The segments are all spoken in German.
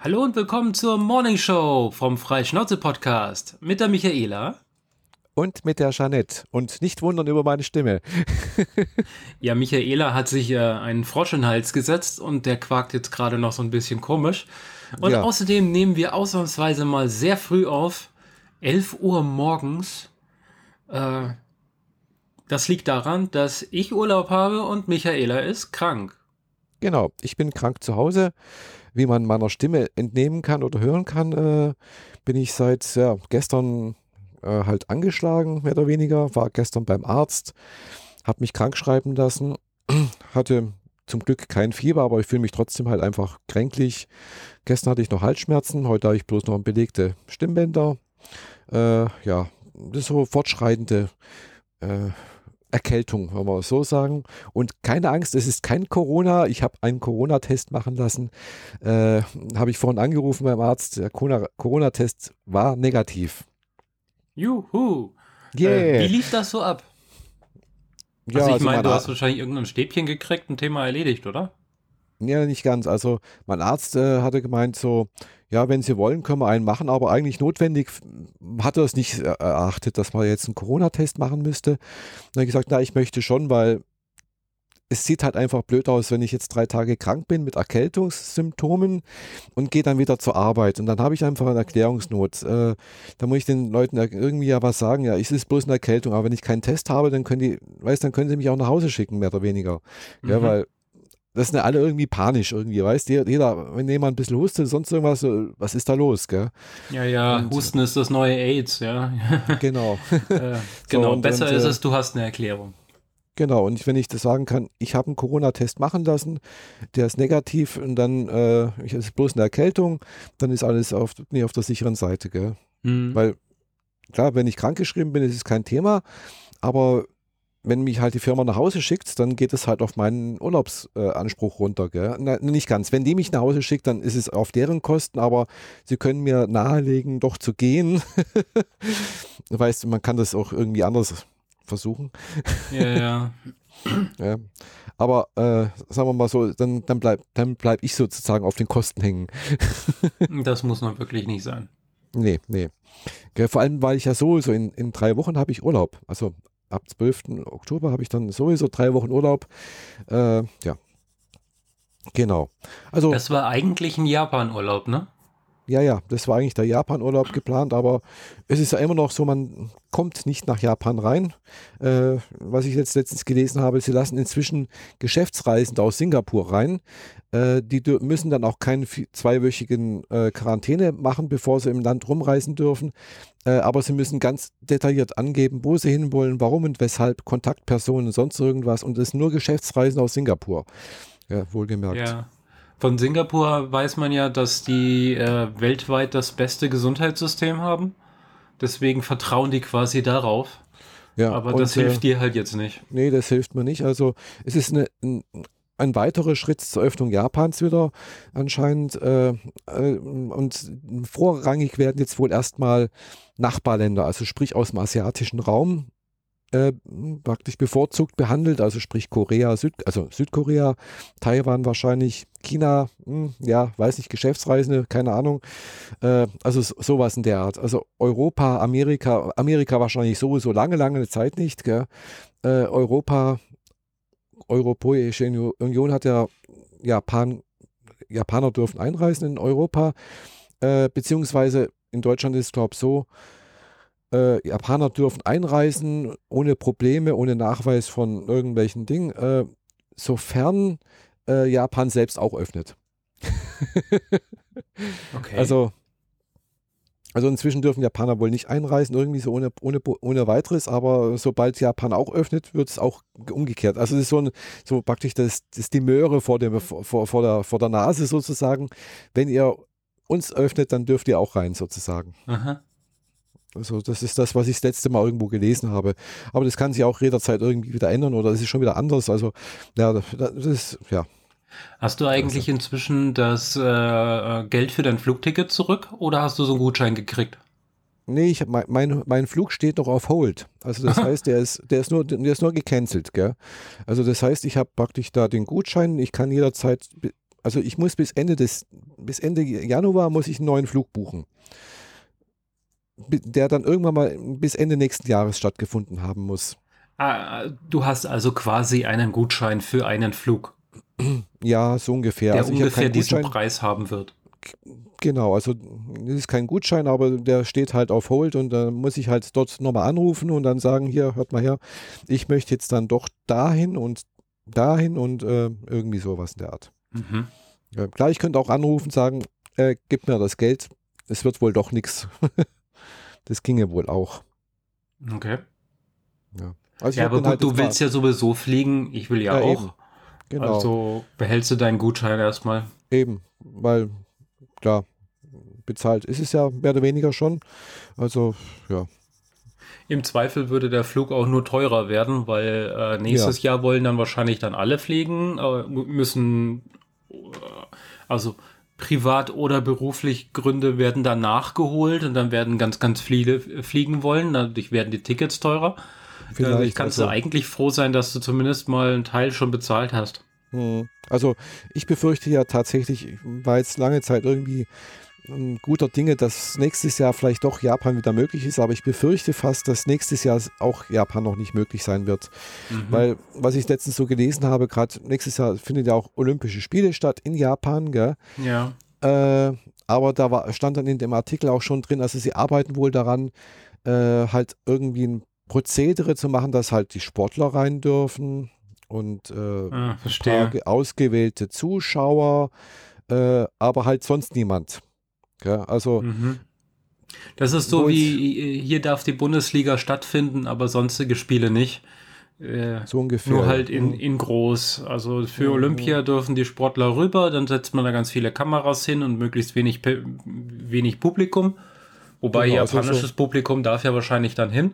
Hallo und willkommen zur Morning Show vom Freischnauze Podcast mit der Michaela. Und mit der Jeanette. Und nicht wundern über meine Stimme. ja, Michaela hat sich äh, einen Frosch in den Hals gesetzt und der quakt jetzt gerade noch so ein bisschen komisch. Und ja. außerdem nehmen wir ausnahmsweise mal sehr früh auf. 11 Uhr morgens. Äh, das liegt daran, dass ich Urlaub habe und Michaela ist krank. Genau, ich bin krank zu Hause wie man meiner Stimme entnehmen kann oder hören kann, äh, bin ich seit ja, gestern äh, halt angeschlagen, mehr oder weniger. War gestern beim Arzt, habe mich krank schreiben lassen, hatte zum Glück kein Fieber, aber ich fühle mich trotzdem halt einfach kränklich. Gestern hatte ich noch Halsschmerzen, heute habe ich bloß noch belegte Stimmbänder. Äh, ja, das ist so fortschreitende äh, Erkältung, wenn wir so sagen. Und keine Angst, es ist kein Corona. Ich habe einen Corona-Test machen lassen. Äh, habe ich vorhin angerufen beim Arzt. Der Corona-Test war negativ. Juhu. Yeah. Äh, wie lief das so ab? Ja, also ich also meine, du hast wahrscheinlich irgendein Stäbchen gekriegt, ein Thema erledigt, oder? Ja, nicht ganz. Also mein Arzt äh, hatte gemeint so, ja, wenn Sie wollen, können wir einen machen, aber eigentlich notwendig hat er es nicht erachtet, dass man jetzt einen Corona-Test machen müsste. Dann habe ich gesagt, na, ich möchte schon, weil es sieht halt einfach blöd aus, wenn ich jetzt drei Tage krank bin mit Erkältungssymptomen und gehe dann wieder zur Arbeit. Und dann habe ich einfach eine Erklärungsnot. Äh, da muss ich den Leuten irgendwie ja was sagen. Ja, es ist bloß eine Erkältung, aber wenn ich keinen Test habe, dann können die, weißt, dann können sie mich auch nach Hause schicken, mehr oder weniger. Mhm. Ja, weil das sind alle irgendwie panisch irgendwie, weißt du? Jeder, wenn jemand ein bisschen hustet, sonst irgendwas, was ist da los, gell? Ja, ja, und, Husten ist das neue AIDS, ja. Genau. äh, genau, so, besser und, ist äh, es, du hast eine Erklärung. Genau, und wenn ich das sagen kann, ich habe einen Corona-Test machen lassen, der ist negativ und dann äh, ich, ist bloß eine Erkältung, dann ist alles auf, nee, auf der sicheren Seite, gell? Mhm. Weil, klar, wenn ich krankgeschrieben bin, ist es kein Thema, aber wenn mich halt die Firma nach Hause schickt, dann geht es halt auf meinen Urlaubsanspruch äh, runter. Gell? Na, nicht ganz. Wenn die mich nach Hause schickt, dann ist es auf deren Kosten, aber sie können mir nahelegen, doch zu gehen. weißt du, man kann das auch irgendwie anders versuchen. Ja, ja. ja. Aber äh, sagen wir mal so, dann, dann bleibe dann bleib ich sozusagen auf den Kosten hängen. das muss man wirklich nicht sein. Nee, nee. Vor allem, weil ich ja sowieso in, in drei Wochen habe ich Urlaub. Also ab 12. Oktober habe ich dann sowieso drei Wochen Urlaub. Äh, ja. Genau. Also, das war eigentlich ein Japan-Urlaub, ne? Ja, ja, das war eigentlich der Japan-Urlaub geplant, aber es ist ja immer noch so, man kommt nicht nach Japan rein. Äh, was ich jetzt letztens gelesen habe, sie lassen inzwischen Geschäftsreisende aus Singapur rein. Äh, die müssen dann auch keine zweiwöchigen äh, Quarantäne machen, bevor sie im Land rumreisen dürfen. Äh, aber sie müssen ganz detailliert angeben, wo sie hinwollen, warum und weshalb, Kontaktpersonen, sonst irgendwas. Und es sind nur Geschäftsreisen aus Singapur. Ja, wohlgemerkt. Ja. Von Singapur weiß man ja, dass die äh, weltweit das beste Gesundheitssystem haben. Deswegen vertrauen die quasi darauf. Ja, Aber das und, hilft äh, dir halt jetzt nicht. Nee, das hilft mir nicht. Also es ist eine, ein, ein weiterer Schritt zur Öffnung Japans wieder anscheinend. Äh, äh, und vorrangig werden jetzt wohl erstmal Nachbarländer, also sprich aus dem asiatischen Raum, äh, praktisch bevorzugt behandelt, also sprich Korea, Süd, also Südkorea, Taiwan wahrscheinlich, China, mh, hm, ja, weiß nicht, Geschäftsreisende, keine Ahnung. Äh, also sowas in der Art. Also Europa, Amerika, Amerika wahrscheinlich sowieso lange, lange Zeit nicht. Äh, Europa, Europäische Union hat ja Japan, Japaner dürfen einreisen in Europa, äh, beziehungsweise in Deutschland ist es, glaube ich, so, äh, Japaner dürfen einreisen ohne Probleme, ohne Nachweis von irgendwelchen Dingen, äh, sofern äh, Japan selbst auch öffnet. okay. Also, also inzwischen dürfen Japaner wohl nicht einreisen, irgendwie so ohne, ohne, ohne weiteres, aber sobald Japan auch öffnet, wird es auch umgekehrt. Also es ist so, ein, so praktisch das, das die Möhre vor, dem, vor, vor, der, vor der Nase sozusagen. Wenn ihr uns öffnet, dann dürft ihr auch rein sozusagen. Aha. Also das ist das, was ich das letzte Mal irgendwo gelesen habe. Aber das kann sich auch jederzeit irgendwie wieder ändern oder es ist schon wieder anders. Also ja, das ist, ja. Hast du eigentlich also. inzwischen das äh, Geld für dein Flugticket zurück oder hast du so einen Gutschein gekriegt? Nee, ich, mein, mein, mein Flug steht noch auf Hold. Also das heißt, der ist, der ist nur, der ist nur gecancelt, gell? Also das heißt, ich habe praktisch da den Gutschein, ich kann jederzeit, also ich muss bis Ende des bis Ende Januar muss ich einen neuen Flug buchen der dann irgendwann mal bis Ende nächsten Jahres stattgefunden haben muss. Ah, du hast also quasi einen Gutschein für einen Flug. Ja, so ungefähr. Der also ungefähr diesen Preis haben wird. Genau, also es ist kein Gutschein, aber der steht halt auf Hold und dann muss ich halt dort nochmal anrufen und dann sagen, hier, hört mal her, ich möchte jetzt dann doch dahin und dahin und äh, irgendwie sowas in der Art. Mhm. Ja, klar, ich könnte auch anrufen und sagen, äh, gib mir das Geld, es wird wohl doch nichts. Das ginge wohl auch. Okay. Ja, also ja aber gut, halt du willst ja sowieso fliegen, ich will ja, ja auch. Eben. Genau. Also behältst du deinen Gutschein erstmal. Eben, weil, klar, bezahlt ist es ja mehr oder weniger schon. Also, ja. Im Zweifel würde der Flug auch nur teurer werden, weil äh, nächstes ja. Jahr wollen dann wahrscheinlich dann alle fliegen, äh, müssen, äh, also privat oder beruflich Gründe werden dann nachgeholt und dann werden ganz, ganz viele fliegen wollen. Dadurch werden die Tickets teurer. Vielleicht Dadurch kannst also, du eigentlich froh sein, dass du zumindest mal einen Teil schon bezahlt hast. Hm. Also ich befürchte ja tatsächlich, weil es lange Zeit irgendwie guter Dinge, dass nächstes Jahr vielleicht doch Japan wieder möglich ist, aber ich befürchte fast, dass nächstes Jahr auch Japan noch nicht möglich sein wird. Mhm. Weil, was ich letztens so gelesen habe, gerade nächstes Jahr findet ja auch Olympische Spiele statt in Japan, gell? Ja. Äh, aber da war, stand dann in dem Artikel auch schon drin, also sie arbeiten wohl daran, äh, halt irgendwie ein Prozedere zu machen, dass halt die Sportler rein dürfen und äh, ah, ausgewählte Zuschauer, äh, aber halt sonst niemand. Ja, also mhm. Das ist so wie hier darf die Bundesliga stattfinden, aber sonstige Spiele nicht. Äh, so ungefähr. Nur halt in, in groß. Also für mhm. Olympia dürfen die Sportler rüber, dann setzt man da ganz viele Kameras hin und möglichst wenig, wenig Publikum. Wobei genau, japanisches also so. Publikum darf ja wahrscheinlich dann hin.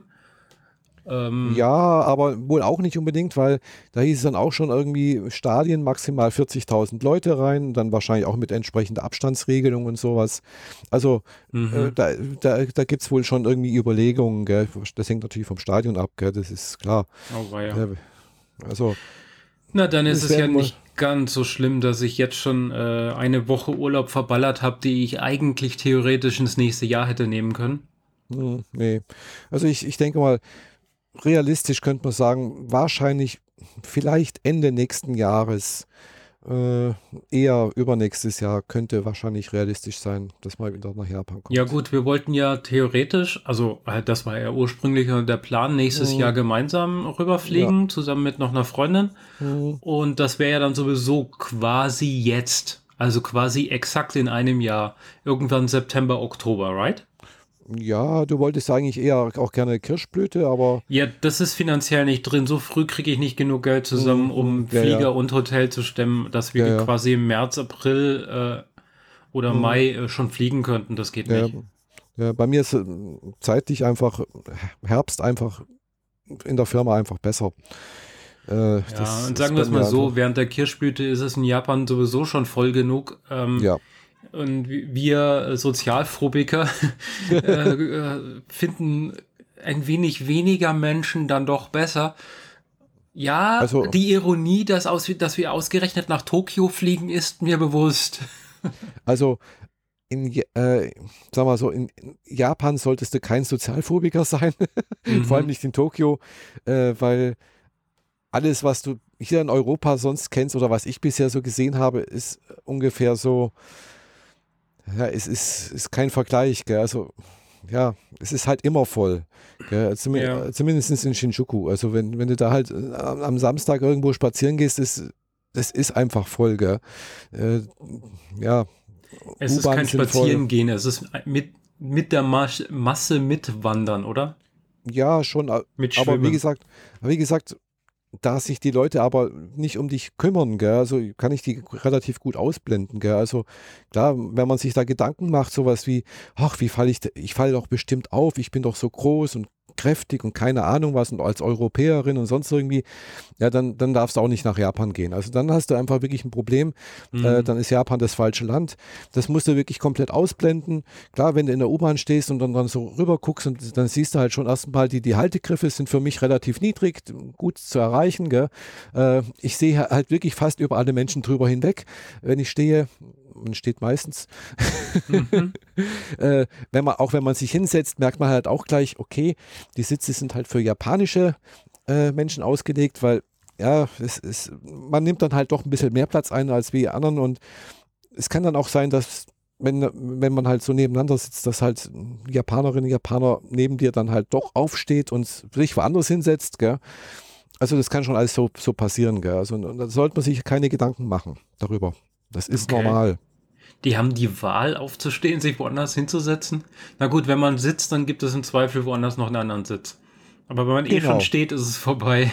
Ähm, ja, aber wohl auch nicht unbedingt, weil da hieß es dann auch schon irgendwie Stadien maximal 40.000 Leute rein, dann wahrscheinlich auch mit entsprechender Abstandsregelung und sowas. Also mhm. äh, da, da, da gibt es wohl schon irgendwie Überlegungen, gell? das hängt natürlich vom Stadion ab, gell? das ist klar. Oh, ja. Also, Na, dann ist es ja nicht ganz so schlimm, dass ich jetzt schon äh, eine Woche Urlaub verballert habe, die ich eigentlich theoretisch ins nächste Jahr hätte nehmen können. Hm, nee. Also ich, ich denke mal, realistisch könnte man sagen, wahrscheinlich vielleicht Ende nächsten Jahres, äh, eher übernächstes Jahr könnte wahrscheinlich realistisch sein, dass man wieder nach Japan kommt. Ja gut, wir wollten ja theoretisch, also halt das war ja ursprünglich der Plan, nächstes mhm. Jahr gemeinsam rüberfliegen, ja. zusammen mit noch einer Freundin. Mhm. Und das wäre ja dann sowieso quasi jetzt, also quasi exakt in einem Jahr, irgendwann September, Oktober, right? Ja, du wolltest eigentlich eher auch gerne Kirschblüte, aber. Ja, das ist finanziell nicht drin. So früh kriege ich nicht genug Geld zusammen, um mhm. ja, Flieger ja. und Hotel zu stemmen, dass wir ja, quasi im März, April äh, oder mhm. Mai äh, schon fliegen könnten. Das geht nicht. Bei mir ist äh, zeitlich einfach Herbst einfach in der Firma einfach besser. Äh, ja, und sagen wir es mal so, während der Kirschblüte ist es in Japan sowieso schon voll genug. Ähm, ja. Und wir Sozialphobiker äh, äh, finden ein wenig weniger Menschen dann doch besser. Ja, also, die Ironie, dass, aus, dass wir ausgerechnet nach Tokio fliegen, ist mir bewusst. Also in, äh, sag mal so, in, Japan solltest du kein Sozialphobiker sein, mhm. vor allem nicht in Tokio, äh, weil alles, was du hier in Europa sonst kennst oder was ich bisher so gesehen habe, ist ungefähr so, ja, es ist, ist kein Vergleich, gell? also ja, es ist halt immer voll. Gell? Zum, ja. Zumindest in Shinjuku. Also wenn, wenn du da halt äh, am Samstag irgendwo spazieren gehst, ist, das ist einfach voll. Gell? Äh, ja. Es ist kein Spazierengehen, es ist mit, mit der Masse mitwandern, oder? Ja, schon. Mit aber wie gesagt, wie gesagt, da sich die Leute aber nicht um dich kümmern, gell, also kann ich die relativ gut ausblenden. Gell. Also klar, wenn man sich da Gedanken macht, sowas wie, ach, wie falle ich, ich falle doch bestimmt auf, ich bin doch so groß und kräftig und keine Ahnung was und als Europäerin und sonst irgendwie, ja, dann, dann darfst du auch nicht nach Japan gehen. Also dann hast du einfach wirklich ein Problem. Äh, mhm. Äh, dann ist Japan das falsche Land. Das musst du wirklich komplett ausblenden. Klar, wenn du in der U-Bahn stehst und dann, dann so rüber guckst und dann siehst du halt schon erstmal, die, die Haltegriffe sind für mich relativ niedrig, gut zu erreichen. Gell? Äh, ich sehe halt wirklich fast über alle Menschen drüber hinweg. Wenn ich stehe, man steht meistens. Mhm. äh, wenn man, auch wenn man sich hinsetzt, merkt man halt auch gleich, okay, die Sitze sind halt für japanische äh, Menschen ausgelegt, weil ja, es ist, man nimmt dann halt doch ein bisschen mehr Platz ein als wie anderen und es kann dann auch sein, dass wenn, wenn man halt so nebeneinander sitzt, dass halt Japanerinnen und Japaner neben dir dann halt doch aufsteht und sich woanders hinsetzt, gell? Also das kann schon alles so, so passieren, gell? Also da sollte man sich keine Gedanken machen darüber. Das ist okay. normal. Die haben die Wahl aufzustehen, sich woanders hinzusetzen. Na gut, wenn man sitzt, dann gibt es im Zweifel woanders noch einen anderen Sitz. Aber wenn man genau. eh schon genau. steht, ist es vorbei.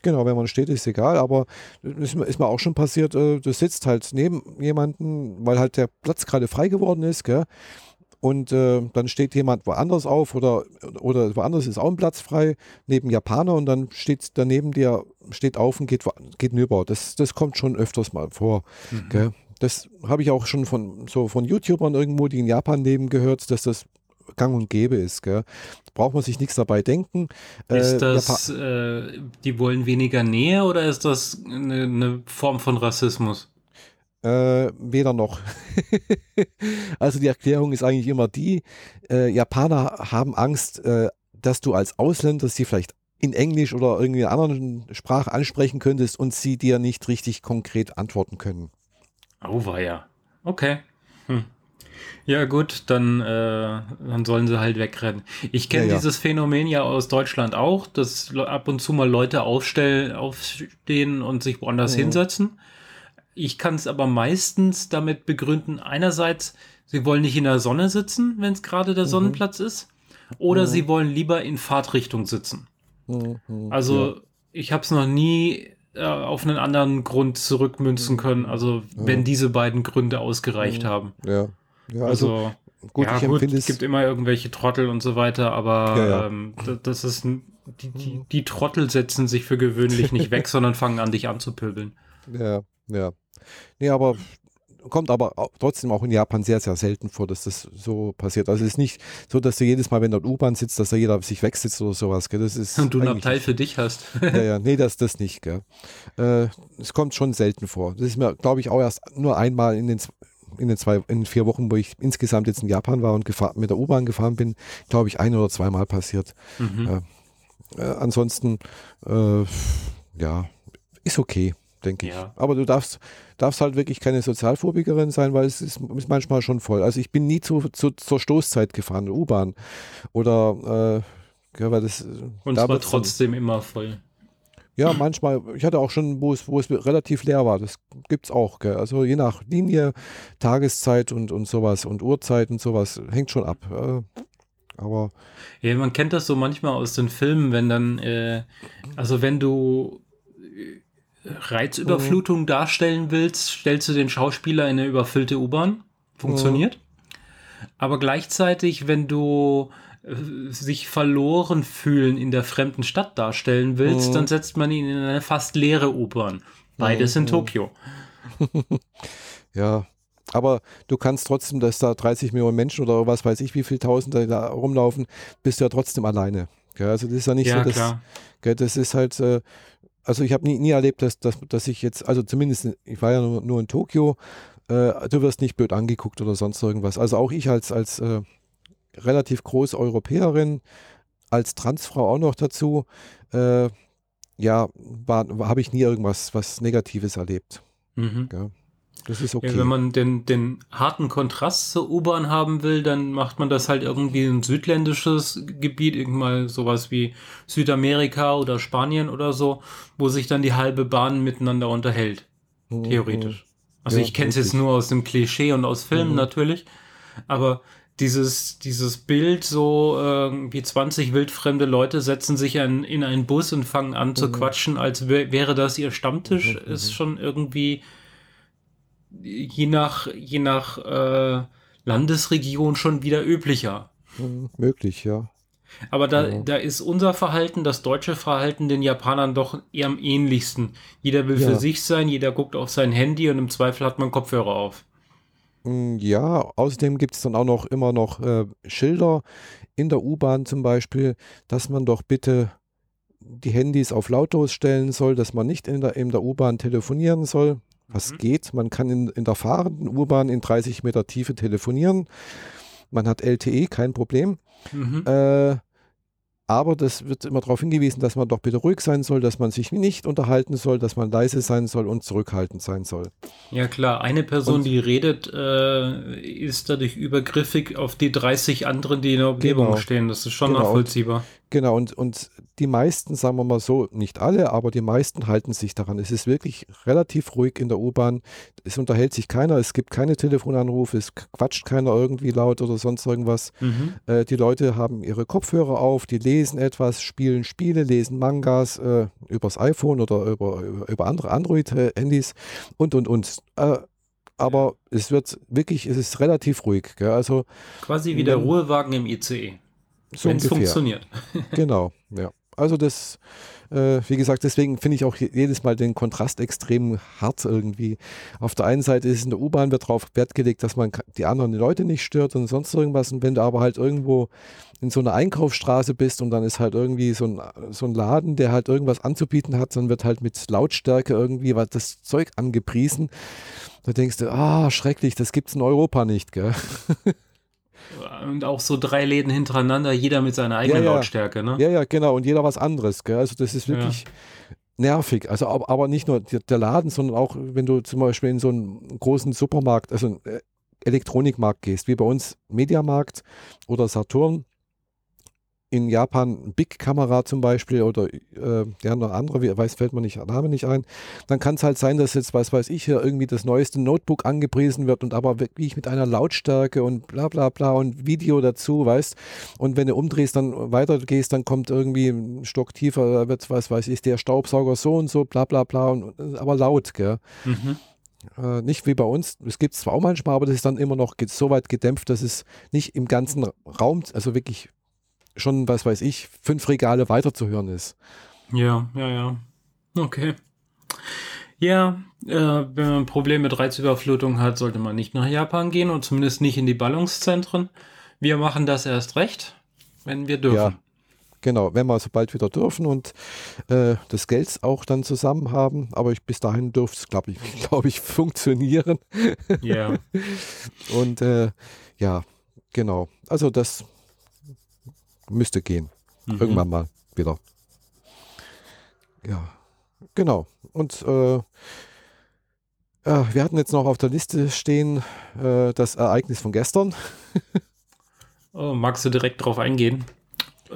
Genau, wenn man steht, ist egal, aber ist, ist mir auch schon passiert, äh, du sitzt halt neben jemanden, weil halt der Platz gerade frei geworden ist, gell? Und äh, dann steht jemand woanders auf oder, oder woanders ist auch ein Platz frei, neben Japaner und dann steht daneben dir, steht auf und geht, geht hinüber. Das, das kommt schon öfters mal vor. Mhm. Das habe ich auch schon von, so von YouTubern irgendwo, die in Japan leben, gehört, dass das gang und gäbe ist. Gell? Braucht man sich nichts dabei denken. Ist äh, das, äh, die wollen weniger Nähe oder ist das eine, eine Form von Rassismus? Äh, weder noch. also die Erklärung ist eigentlich immer die, äh, Japaner haben Angst, äh, dass du als Ausländer sie vielleicht in Englisch oder irgendwie in einer anderen Sprache ansprechen könntest und sie dir nicht richtig konkret antworten können. Oh, war ja. Okay. Hm. Ja, gut, dann, äh, dann sollen sie halt wegrennen. Ich kenne ja, ja. dieses Phänomen ja aus Deutschland auch, dass ab und zu mal Leute aufstellen, aufstehen und sich woanders mhm. hinsetzen. Ich kann es aber meistens damit begründen, einerseits, sie wollen nicht in der Sonne sitzen, wenn es gerade der mhm. Sonnenplatz ist, oder mhm. sie wollen lieber in Fahrtrichtung sitzen. Mhm. Also ja. ich habe es noch nie äh, auf einen anderen Grund zurückmünzen mhm. können, also wenn diese beiden Gründe ausgereicht mhm. haben. Ja. Ja, also, also gut, ja, gut, es gibt immer irgendwelche Trottel und so weiter, aber ja, ja. Ähm, das ist die, die, die, Trottel setzen sich für gewöhnlich nicht weg, sondern fangen an, dich anzupöbeln. Ja, ja. Nee, aber kommt aber trotzdem auch in Japan sehr, sehr selten vor, dass das so passiert. Also es ist nicht so, dass du jedes Mal, wenn dort U-Bahn sitzt, dass da jeder sich wegsitzt oder sowas. Gell? Das ist Und du einen Abteil für dich hast. ja, ja, nee, das, das nicht. Gell? Äh, es kommt schon selten vor. Das ist mir, glaube ich, auch erst nur einmal in den in den zwei, in vier Wochen, wo ich insgesamt jetzt in Japan war und gefahr, mit der U-Bahn gefahren bin, glaube ich, ein oder zweimal passiert. Mhm. Äh, äh, ansonsten, äh, ja, ist okay, denke ich. Ja. Aber du darfst, darfst halt wirklich keine Sozialphobikerin sein, weil es ist, ist manchmal schon voll. Also ich bin nie zu, zu zur Stoßzeit gefahren, U-Bahn. Oder äh, ja, weil das. Und es war trotzdem immer voll. Ja, manchmal, ich hatte auch schon, wo es, wo es relativ leer war. Das gibt es auch. Gell? Also je nach Linie, Tageszeit und, und sowas und Uhrzeit und sowas, hängt schon ab. aber. Ja, man kennt das so manchmal aus den Filmen, wenn dann, äh, also wenn du äh, Reizüberflutung mhm. darstellen willst, stellst du den Schauspieler in eine überfüllte U-Bahn. Funktioniert. Mhm. Aber gleichzeitig, wenn du sich verloren fühlen in der fremden Stadt darstellen willst, mhm. dann setzt man ihn in eine fast leere U-Bahn. Beides mhm. in Tokio. ja, aber du kannst trotzdem, dass da 30 Millionen Menschen oder was weiß ich, wie viele Tausende da rumlaufen, bist du ja trotzdem alleine. Ja, also das ist ja nicht ja, so, dass, gell, das ist halt, äh, also ich habe nie, nie erlebt, dass, dass, dass ich jetzt, also zumindest, ich war ja nur, nur in Tokio, äh, du wirst nicht blöd angeguckt oder sonst irgendwas. Also auch ich als, als äh, relativ große Europäerin, als Transfrau auch noch dazu. Äh, ja, habe ich nie irgendwas was Negatives erlebt. Mhm. Ja, das ist okay. Ja, wenn man den, den harten Kontrast zur U-Bahn haben will, dann macht man das halt irgendwie ein südländisches Gebiet, irgendwann sowas wie Südamerika oder Spanien oder so, wo sich dann die halbe Bahn miteinander unterhält. Mhm. Theoretisch. Also ja, ich kenne es jetzt nur aus dem Klischee und aus Filmen mhm. natürlich, aber dieses, dieses Bild, so äh, wie 20 wildfremde Leute setzen sich ein, in einen Bus und fangen an zu mhm. quatschen, als wär, wäre das ihr Stammtisch, mhm. ist schon irgendwie je nach, je nach äh, Landesregion schon wieder üblicher. Mhm, möglich, ja. Aber da, ja. da ist unser Verhalten, das deutsche Verhalten, den Japanern doch eher am ähnlichsten. Jeder will ja. für sich sein, jeder guckt auf sein Handy und im Zweifel hat man Kopfhörer auf. Hm, ja, außerdem gibt es dann auch noch immer noch äh, Schilder in der U-Bahn zum Beispiel, dass man doch bitte die Handys auf lautlos stellen soll, dass man nicht in der, in der U-Bahn telefonieren soll. Was mhm. geht. Man kann in, in der fahrenden U-Bahn in 30 Meter Tiefe telefonieren. Man hat LTE, kein Problem. Mhm. Äh, aber das wird immer darauf hingewiesen, dass man doch bitte ruhig sein soll, dass man sich nicht unterhalten soll, dass man leise sein soll und zurückhaltend sein soll. Ja klar, eine Person, und, die redet, äh, ist dadurch übergriffig auf die 30 anderen, die in der Umgebung genau, stehen. Das ist schon genau, nachvollziehbar. Genau, und, und die meisten, sagen wir mal so, nicht alle, aber die meisten halten sich daran. Es ist wirklich relativ ruhig in der U-Bahn. Es unterhält sich keiner, es gibt keine Telefonanrufe, es quatscht keiner irgendwie laut oder sonst irgendwas. Mhm. Äh, die Leute haben ihre Kopfhörer auf, die lesen etwas, spielen Spiele, lesen Mangas äh, übers iPhone oder über, über andere Android-Handys und, und, und. Äh, aber es wird wirklich, es ist relativ ruhig. Gell? Also, Quasi wie der Ruhewagen im ICE. So Wenn es funktioniert. genau, ja. Also das, äh, wie gesagt, deswegen finde ich auch jedes Mal den Kontrast extrem hart irgendwie. Auf der einen Seite ist in der U-Bahn wird darauf Wert gelegt, dass man die anderen Leute nicht stört und sonst irgendwas. Und wenn du aber halt irgendwo in so einer Einkaufsstraße bist und dann ist halt irgendwie so ein, so ein Laden, der halt irgendwas anzubieten hat, dann wird halt mit Lautstärke irgendwie was das Zeug angepriesen. Da denkst du, ah, schrecklich, das gibt es in Europa nicht, gell? Und auch so drei Läden hintereinander, jeder mit seiner eigenen ja, ja. Lautstärke, ne? Ja, ja, genau. Und jeder was anderes. Gell? Also das ist wirklich nervig. Also aber nicht nur der Laden, sondern auch, wenn du zum Beispiel in so einen großen Supermarkt, also einen äh, Elektronikmarkt gehst, wie bei uns Mediamarkt oder Saturn, in Japan Big-Kamera zum Beispiel oder äh, ja, noch andere, wie, weiß, fällt mir nicht Name nicht ein, dann kann es halt sein, dass jetzt, was weiß ich, hier irgendwie das neueste Notebook angepriesen wird und aber wirklich mit einer Lautstärke und bla bla bla und Video dazu, weißt und wenn du umdrehst, dann weitergehst, dann kommt irgendwie ein Stock tiefer, wird, was weiß ich, der Staubsauger so und so, bla bla bla, und, aber laut, gell. Mhm. Äh, nicht wie bei uns, es gibt es zwar auch manchmal, aber das ist dann immer noch so weit gedämpft, dass es nicht im ganzen Raum, also wirklich schon, was weiß ich, fünf Regale weiter zu hören ist. Ja, ja, ja. Okay. Ja, äh, wenn man ein Problem mit Reizüberflutung hat, sollte man nicht nach Japan gehen und zumindest nicht in die Ballungszentren. Wir machen das erst recht, wenn wir dürfen. Ja, genau, wenn wir sobald wieder dürfen und äh, das Geld auch dann zusammen haben. Aber ich, bis dahin dürfte es, glaube ich, glaub ich, funktionieren. Ja. und äh, ja, genau. Also das müsste gehen. Mhm. Irgendwann mal wieder. Ja, genau. Und äh, äh, wir hatten jetzt noch auf der Liste stehen äh, das Ereignis von gestern. oh, magst du direkt drauf eingehen?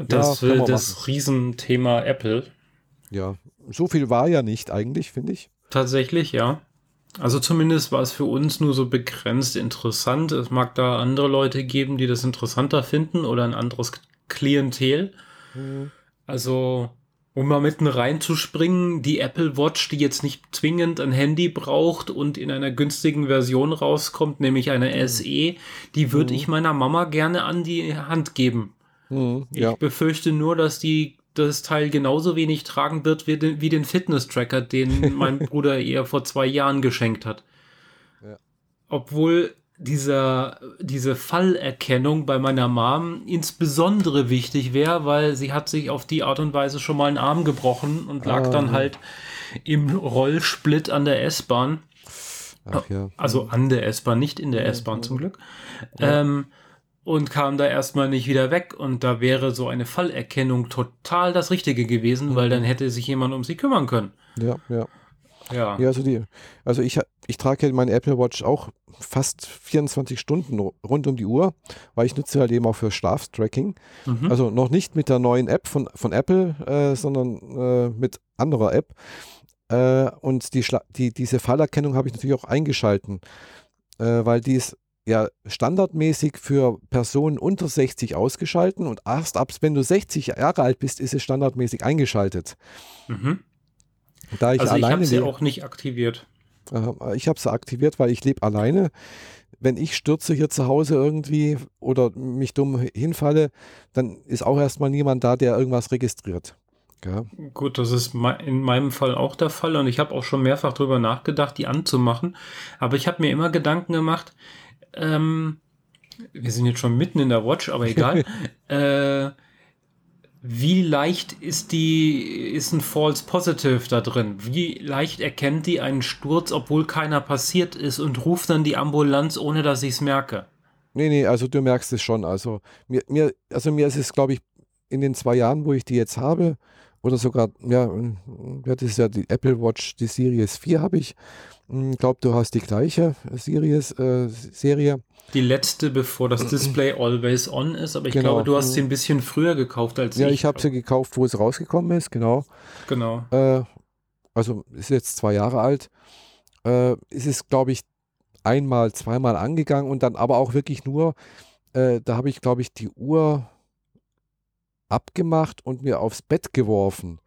Das, ja, das machen. Riesenthema Apple. Ja, so viel war ja nicht eigentlich, finde ich. Tatsächlich, ja. Also zumindest war es für uns nur so begrenzt interessant. Es mag da andere Leute geben, die das interessanter finden oder ein anderes Klientel. Mhm. Also, um mal mitten reinzuspringen, die Apple Watch, die jetzt nicht zwingend ein Handy braucht und in einer günstigen Version rauskommt, nämlich eine mhm. SE, die würde mhm. ich meiner Mama gerne an die Hand geben. Mhm, ja. Ich befürchte nur, dass die das Teil genauso wenig tragen wird wie den, wie den Fitness-Tracker, den mein Bruder ihr vor zwei Jahren geschenkt hat. Ja. Obwohl dieser, diese Fallerkennung bei meiner Mom insbesondere wichtig wäre, weil sie hat sich auf die Art und Weise schon mal einen Arm gebrochen und lag ah, dann halt im Rollsplit an der S-Bahn. Ja. Also an der S-Bahn, nicht in der S-Bahn zum Glück. Ja. Ähm, und kam da erstmal nicht wieder weg. Und da wäre so eine Fallerkennung total das Richtige gewesen, mhm. weil dann hätte sich jemand um sie kümmern können. Ja, ja. Ja. ja also, die, also ich, ich trage ja meine Apple Watch auch fast 24 Stunden rund um die Uhr, weil ich nutze halt eben auch für Schlaftracking. Mhm. Also noch nicht mit der neuen App von, von Apple, äh, sondern äh, mit anderer App. Äh, und die, die, diese Fallerkennung habe ich natürlich auch eingeschalten, äh, weil die ist ja standardmäßig für Personen unter 60 ausgeschalten und erst ab, wenn du 60 Jahre alt bist, ist es standardmäßig eingeschaltet. Mhm. Da ich also ich habe sie auch nicht aktiviert. Ich habe sie aktiviert, weil ich lebe alleine. Wenn ich stürze hier zu Hause irgendwie oder mich dumm hinfalle, dann ist auch erstmal niemand da, der irgendwas registriert. Ja. Gut, das ist in meinem Fall auch der Fall und ich habe auch schon mehrfach darüber nachgedacht, die anzumachen. Aber ich habe mir immer Gedanken gemacht, ähm, wir sind jetzt schon mitten in der Watch, aber egal. äh, wie leicht ist die, ist ein False Positive da drin? Wie leicht erkennt die einen Sturz, obwohl keiner passiert ist und ruft dann die Ambulanz, ohne dass ich es merke? Nee, nee, also du merkst es schon. Also mir, mir, also mir ist es, glaube ich, in den zwei Jahren, wo ich die jetzt habe, oder sogar, ja, das ist ja die Apple Watch, die Series 4 habe ich. Ich hm, glaube, du hast die gleiche Series, äh, Serie. Die letzte, bevor das Display always on ist, aber ich genau. glaube, du hast sie ein bisschen früher gekauft als ja, ich. Ja, ich habe sie gekauft, wo es rausgekommen ist, genau. Genau. Äh, also ist jetzt zwei Jahre alt. Äh, ist es, glaube ich, einmal, zweimal angegangen und dann aber auch wirklich nur, äh, da habe ich, glaube ich, die Uhr abgemacht und mir aufs Bett geworfen.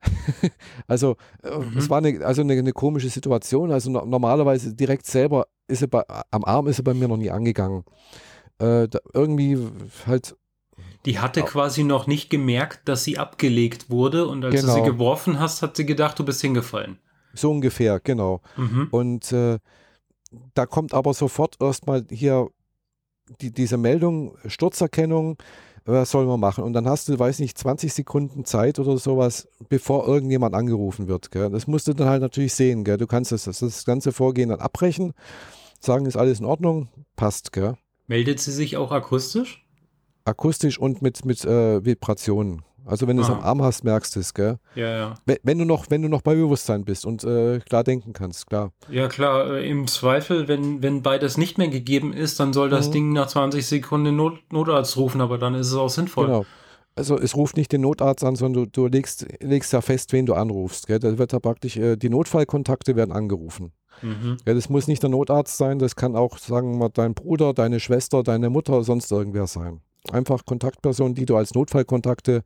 also äh, mhm. es war eine, also eine, eine, komische Situation. Also no normalerweise direkt selber ist er bei, am Arm ist er bei mir noch nie angegangen. Äh, irgendwie halt. Die hatte quasi noch nicht gemerkt, dass sie abgelegt wurde und als genau. du sie genau. geworfen hast, hat sie gedacht, du bist hingefallen. So ungefähr, genau. Mhm. Und äh, da kommt aber sofort erstmal hier die, diese Meldung, Sturzerkennung, was soll man machen? Und dann hast du, weiß nicht, 20 Sekunden Zeit oder sowas, bevor irgendjemand angerufen wird. Gell? Das musst du dann halt natürlich sehen. Gell? Du kannst das, das ganze Vorgehen dann abbrechen, sagen, ist alles in Ordnung, passt. Gell? Meldet sie sich auch akustisch? Akustisch und mit, mit äh, Vibrationen. Also wenn du es am Arm hast, merkst du es, gell? Ja, ja. Wenn, wenn, du noch, wenn du noch bei Bewusstsein bist und äh, klar denken kannst, klar. Ja, klar. Äh, Im Zweifel, wenn, wenn beides nicht mehr gegeben ist, dann soll das mhm. Ding nach 20 Sekunden den Not, Notarzt rufen, aber dann ist es auch sinnvoll. Genau. Also es ruft nicht den Notarzt an, sondern du, du legst, legst ja fest, wen du anrufst. Gell? Da wird da praktisch, äh, die Notfallkontakte werden angerufen. Mhm. Ja, das muss nicht der Notarzt sein, das kann auch, sagen wir mal, dein Bruder, deine Schwester, deine Mutter, sonst irgendwer sein einfach Kontaktpersonen, die du als Notfallkontakte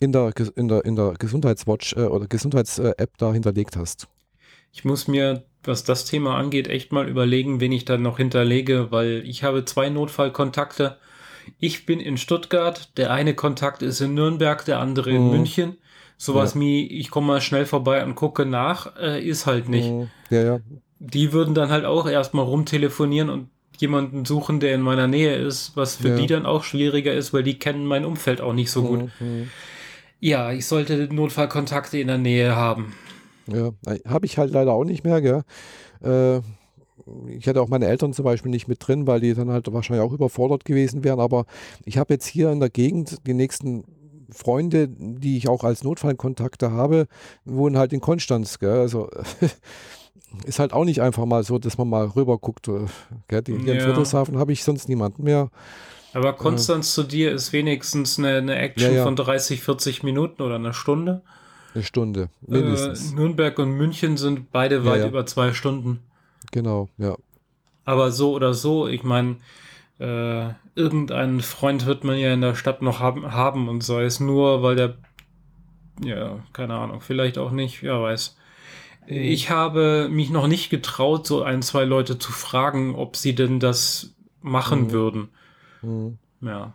in der, in der, in der Gesundheitswatch äh, oder Gesundheits-App da hinterlegt hast. Ich muss mir, was das Thema angeht, echt mal überlegen, wen ich da noch hinterlege, weil ich habe zwei Notfallkontakte. Ich bin in Stuttgart, der eine Kontakt ist in Nürnberg, der andere in mhm. München. Sowas ja. wie, ich komme mal schnell vorbei und gucke nach, äh, ist halt nicht. Mhm. Ja, ja. Die würden dann halt auch erstmal rumtelefonieren und jemanden suchen, der in meiner Nähe ist, was für ja. die dann auch schwieriger ist, weil die kennen mein Umfeld auch nicht so gut. Mhm. Ja, ich sollte Notfallkontakte in der Nähe haben. Ja, habe ich halt leider auch nicht mehr, gell? Äh, ich hätte auch meine Eltern zum Beispiel nicht mit drin, weil die dann halt wahrscheinlich auch überfordert gewesen wären. Aber ich habe jetzt hier in der Gegend die nächsten Freunde, die ich auch als Notfallkontakte habe, wohnen halt in Konstanz. Gell? Also ist halt auch nicht einfach mal so, dass man mal rüber guckt. Äh, gell? Hier ja. in Friedrichshafen habe ich sonst niemanden mehr. Aber Konstanz äh, zu dir ist wenigstens eine, eine Action ja, ja. von 30, 40 Minuten oder eine Stunde. Eine Stunde, mindestens. Äh, Nürnberg und München sind beide weit über zwei Stunden. Genau, ja. Aber so oder so, ich meine, äh, irgendeinen Freund wird man ja in der Stadt noch haben, haben und sei es nur, weil der, ja, keine Ahnung, vielleicht auch nicht, wer weiß. Mhm. Ich habe mich noch nicht getraut, so ein, zwei Leute zu fragen, ob sie denn das machen mhm. würden. Mhm. Ja.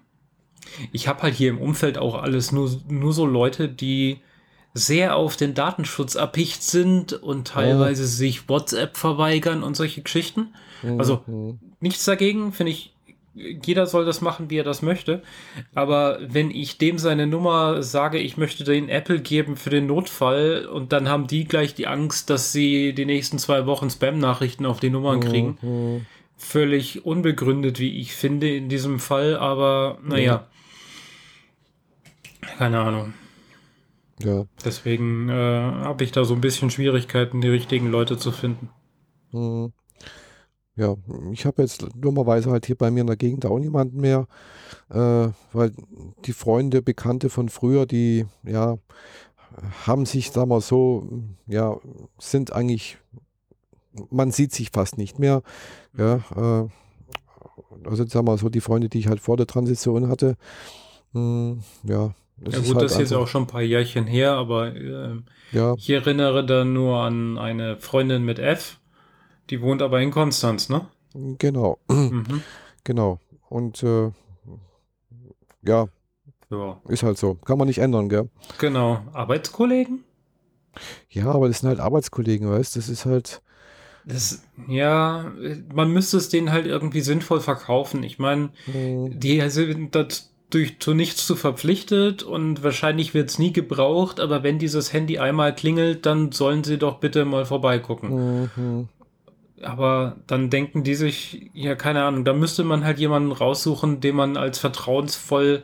Ich habe halt hier im Umfeld auch alles nur, nur so Leute, die sehr auf den Datenschutz erpicht sind und teilweise ja. sich WhatsApp verweigern und solche Geschichten. Mhm. Also mhm. nichts dagegen, finde ich jeder soll das machen, wie er das möchte. Aber wenn ich dem seine Nummer sage, ich möchte den Apple geben für den Notfall und dann haben die gleich die Angst, dass sie die nächsten zwei Wochen Spam-Nachrichten auf die Nummern kriegen. Mhm. Völlig unbegründet, wie ich finde in diesem Fall, aber naja. Mhm. Keine Ahnung. Ja. Deswegen äh, habe ich da so ein bisschen Schwierigkeiten, die richtigen Leute zu finden. Mhm. Ja, ich habe jetzt dummerweise halt hier bei mir in der Gegend auch niemanden mehr, äh, weil die Freunde, Bekannte von früher, die ja haben sich, sagen wir so, ja, sind eigentlich, man sieht sich fast nicht mehr. Ja, äh, also sagen wir so, die Freunde, die ich halt vor der Transition hatte, mh, hm, ja. Das ja gut, halt das ist jetzt auch schon ein paar Jährchen her, aber äh, ja. ich erinnere da nur an eine Freundin mit F, die wohnt aber in Konstanz, ne? Genau. Mhm. Genau. Und äh, ja, ja, ist halt so. Kann man nicht ändern, gell? Genau. Arbeitskollegen? Ja, aber das sind halt Arbeitskollegen, weißt du? Das ist halt. Das, ja, man müsste es denen halt irgendwie sinnvoll verkaufen. Ich meine, mhm. die sind das durch zu nichts zu verpflichtet und wahrscheinlich wird es nie gebraucht, aber wenn dieses Handy einmal klingelt, dann sollen sie doch bitte mal vorbeigucken. Mhm. Aber dann denken die sich, ja, keine Ahnung, da müsste man halt jemanden raussuchen, den man als vertrauensvoll,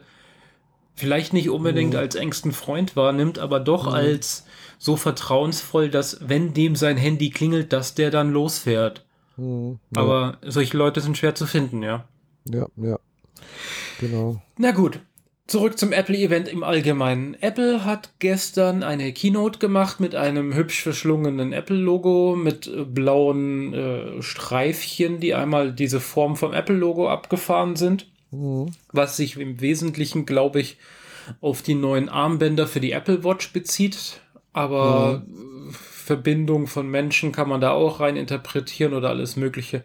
vielleicht nicht unbedingt mhm. als engsten Freund wahrnimmt, aber doch mhm. als so vertrauensvoll, dass wenn dem sein Handy klingelt, dass der dann losfährt. Mhm. Ja. Aber solche Leute sind schwer zu finden, ja. Ja, ja. Genau. Na gut, Zurück zum Apple-Event im Allgemeinen. Apple hat gestern eine Keynote gemacht mit einem hübsch verschlungenen Apple-Logo mit äh, blauen äh, Streifchen, die einmal diese Form vom Apple-Logo abgefahren sind. Mhm. Was sich im Wesentlichen, glaube ich, auf die neuen Armbänder für die Apple Watch bezieht. Aber mhm. Verbindung von Menschen kann man da auch rein interpretieren oder alles Mögliche.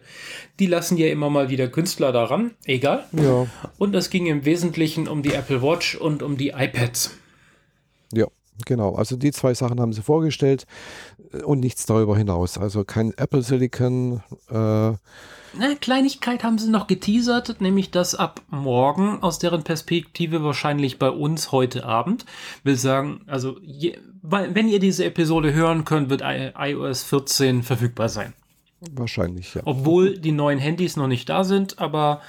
Die lassen ja immer mal wieder Künstler daran, egal. Ja. Und es ging im Wesentlichen um die Apple Watch und um die iPads. Ja, genau. Also die zwei Sachen haben sie vorgestellt äh, und nichts darüber hinaus. Also kein Apple Silicon. Äh eine Kleinigkeit haben sie noch geteasert, nämlich dass ab morgen aus deren Perspektive wahrscheinlich bei uns heute Abend, will sagen, also je, wenn ihr diese Episode hören könnt, wird iOS 14 verfügbar sein. Wahrscheinlich, ja. Obwohl die neuen Handys noch nicht da sind, aber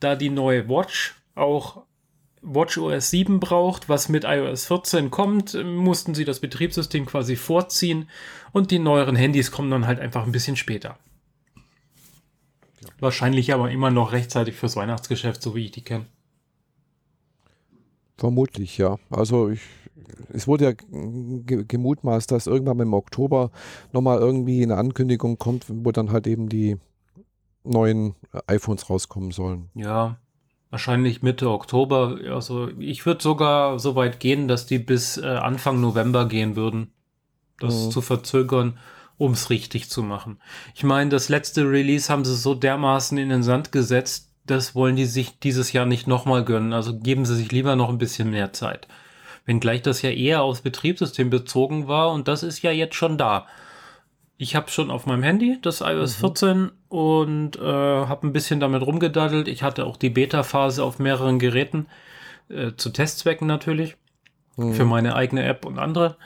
da die neue Watch auch WatchOS 7 braucht, was mit iOS 14 kommt, mussten sie das Betriebssystem quasi vorziehen und die neueren Handys kommen dann halt einfach ein bisschen später. Wahrscheinlich aber immer noch rechtzeitig fürs Weihnachtsgeschäft, so wie ich die kenne. Vermutlich, ja. Also ich, es wurde ja gemutmaßt, dass irgendwann im Oktober nochmal irgendwie eine Ankündigung kommt, wo dann halt eben die neuen iPhones rauskommen sollen. Ja, wahrscheinlich Mitte Oktober. Also ich würde sogar so weit gehen, dass die bis äh, Anfang November gehen würden. Das mhm. zu verzögern um es richtig zu machen. Ich meine, das letzte Release haben sie so dermaßen in den Sand gesetzt, das wollen die sich dieses Jahr nicht nochmal gönnen. Also geben sie sich lieber noch ein bisschen mehr Zeit. Wenngleich das ja eher aufs Betriebssystem bezogen war und das ist ja jetzt schon da. Ich habe schon auf meinem Handy das iOS mhm. 14 und äh, habe ein bisschen damit rumgedaddelt. Ich hatte auch die Beta-Phase auf mehreren Geräten, äh, zu Testzwecken natürlich, mhm. für meine eigene App und andere.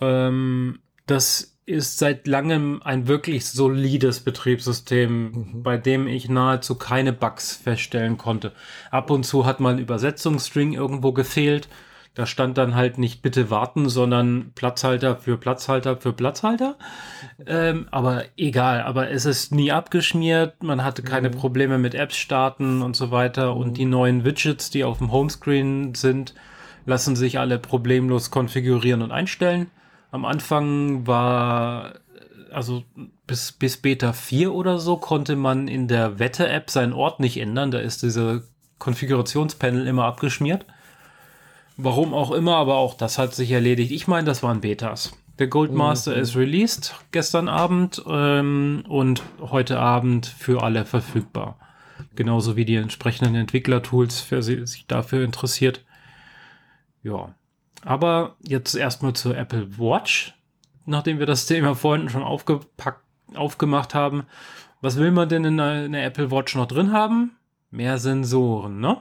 Ähm, das ist seit langem ein wirklich solides Betriebssystem, mhm. bei dem ich nahezu keine Bugs feststellen konnte. Ab und zu hat mal ein Übersetzungsstring irgendwo gefehlt. Da stand dann halt nicht bitte warten, sondern Platzhalter für Platzhalter für Platzhalter. Ähm, aber egal, aber es ist nie abgeschmiert. Man hatte keine mhm. Probleme mit Apps starten und so weiter. Mhm. Und die neuen Widgets, die auf dem Homescreen sind, lassen sich alle problemlos konfigurieren und einstellen. Am Anfang war, also bis, bis Beta 4 oder so, konnte man in der Wette-App seinen Ort nicht ändern. Da ist diese Konfigurationspanel immer abgeschmiert. Warum auch immer, aber auch das hat sich erledigt. Ich meine, das waren Betas. Der Goldmaster mhm. ist released gestern Abend ähm, und heute Abend für alle verfügbar. Genauso wie die entsprechenden Entwicklertools, wer sich dafür interessiert. Ja. Aber jetzt erstmal zur Apple Watch, nachdem wir das Thema vorhin schon aufgepackt, aufgemacht haben. Was will man denn in einer Apple Watch noch drin haben? Mehr Sensoren, ne?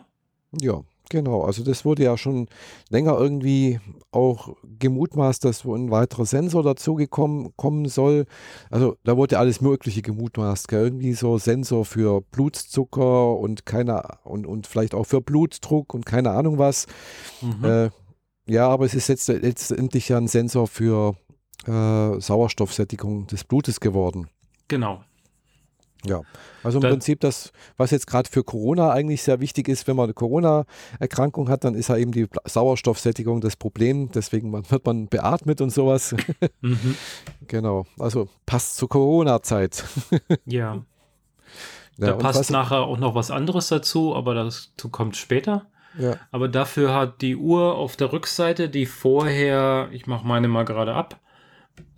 Ja, genau. Also das wurde ja schon länger irgendwie auch gemutmaßt, dass ein weiterer Sensor dazugekommen kommen soll. Also da wurde alles Mögliche gemutmaßt. Gell? Irgendwie so Sensor für Blutzucker und keine und, und vielleicht auch für Blutdruck und keine Ahnung was. Mhm. Äh, ja, aber es ist jetzt letztendlich ja ein Sensor für äh, Sauerstoffsättigung des Blutes geworden. Genau. Ja, also im da, Prinzip das, was jetzt gerade für Corona eigentlich sehr wichtig ist, wenn man eine Corona-Erkrankung hat, dann ist ja eben die Sauerstoffsättigung das Problem. Deswegen wird man beatmet und sowas. mhm. Genau, also passt zur Corona-Zeit. ja. Da ja, passt nachher auch noch was anderes dazu, aber dazu kommt später. Ja. Aber dafür hat die Uhr auf der Rückseite, die vorher, ich mache meine mal gerade ab,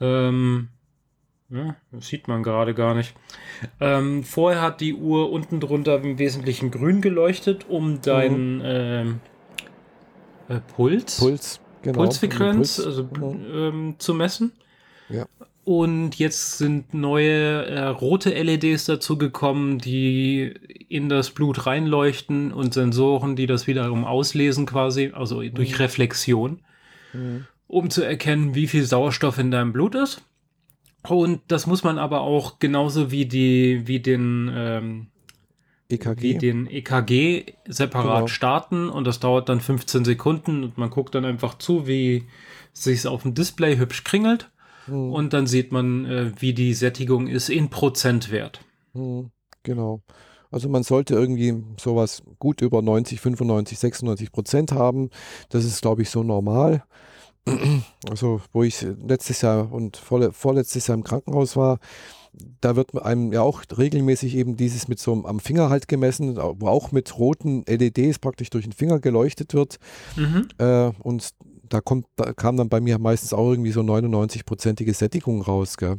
ähm, das sieht man gerade gar nicht. Ähm, vorher hat die Uhr unten drunter im Wesentlichen grün geleuchtet, um deinen mhm. ähm, äh, Puls, Puls genau, Pulsfrequenz Puls. also, mhm. ähm, zu messen. Ja. Und jetzt sind neue äh, rote LEDs dazu gekommen, die in das Blut reinleuchten und Sensoren, die das wiederum auslesen quasi, also durch mhm. Reflexion, mhm. um zu erkennen, wie viel Sauerstoff in deinem Blut ist. Und das muss man aber auch genauso wie die, wie den ähm, EKG. Wie den EKG separat genau. starten und das dauert dann 15 Sekunden und man guckt dann einfach zu, wie sich auf dem Display hübsch kringelt hm. Und dann sieht man, äh, wie die Sättigung ist in Prozentwert. Hm, genau. Also man sollte irgendwie sowas gut über 90, 95, 96 Prozent haben. Das ist, glaube ich, so normal. Also wo ich letztes Jahr und vorletztes Jahr im Krankenhaus war, da wird einem ja auch regelmäßig eben dieses mit so einem am Finger halt gemessen, wo auch mit roten LEDs praktisch durch den Finger geleuchtet wird. Mhm. Äh, und da, kommt, da kam dann bei mir meistens auch irgendwie so 99-prozentige Sättigung raus, gell?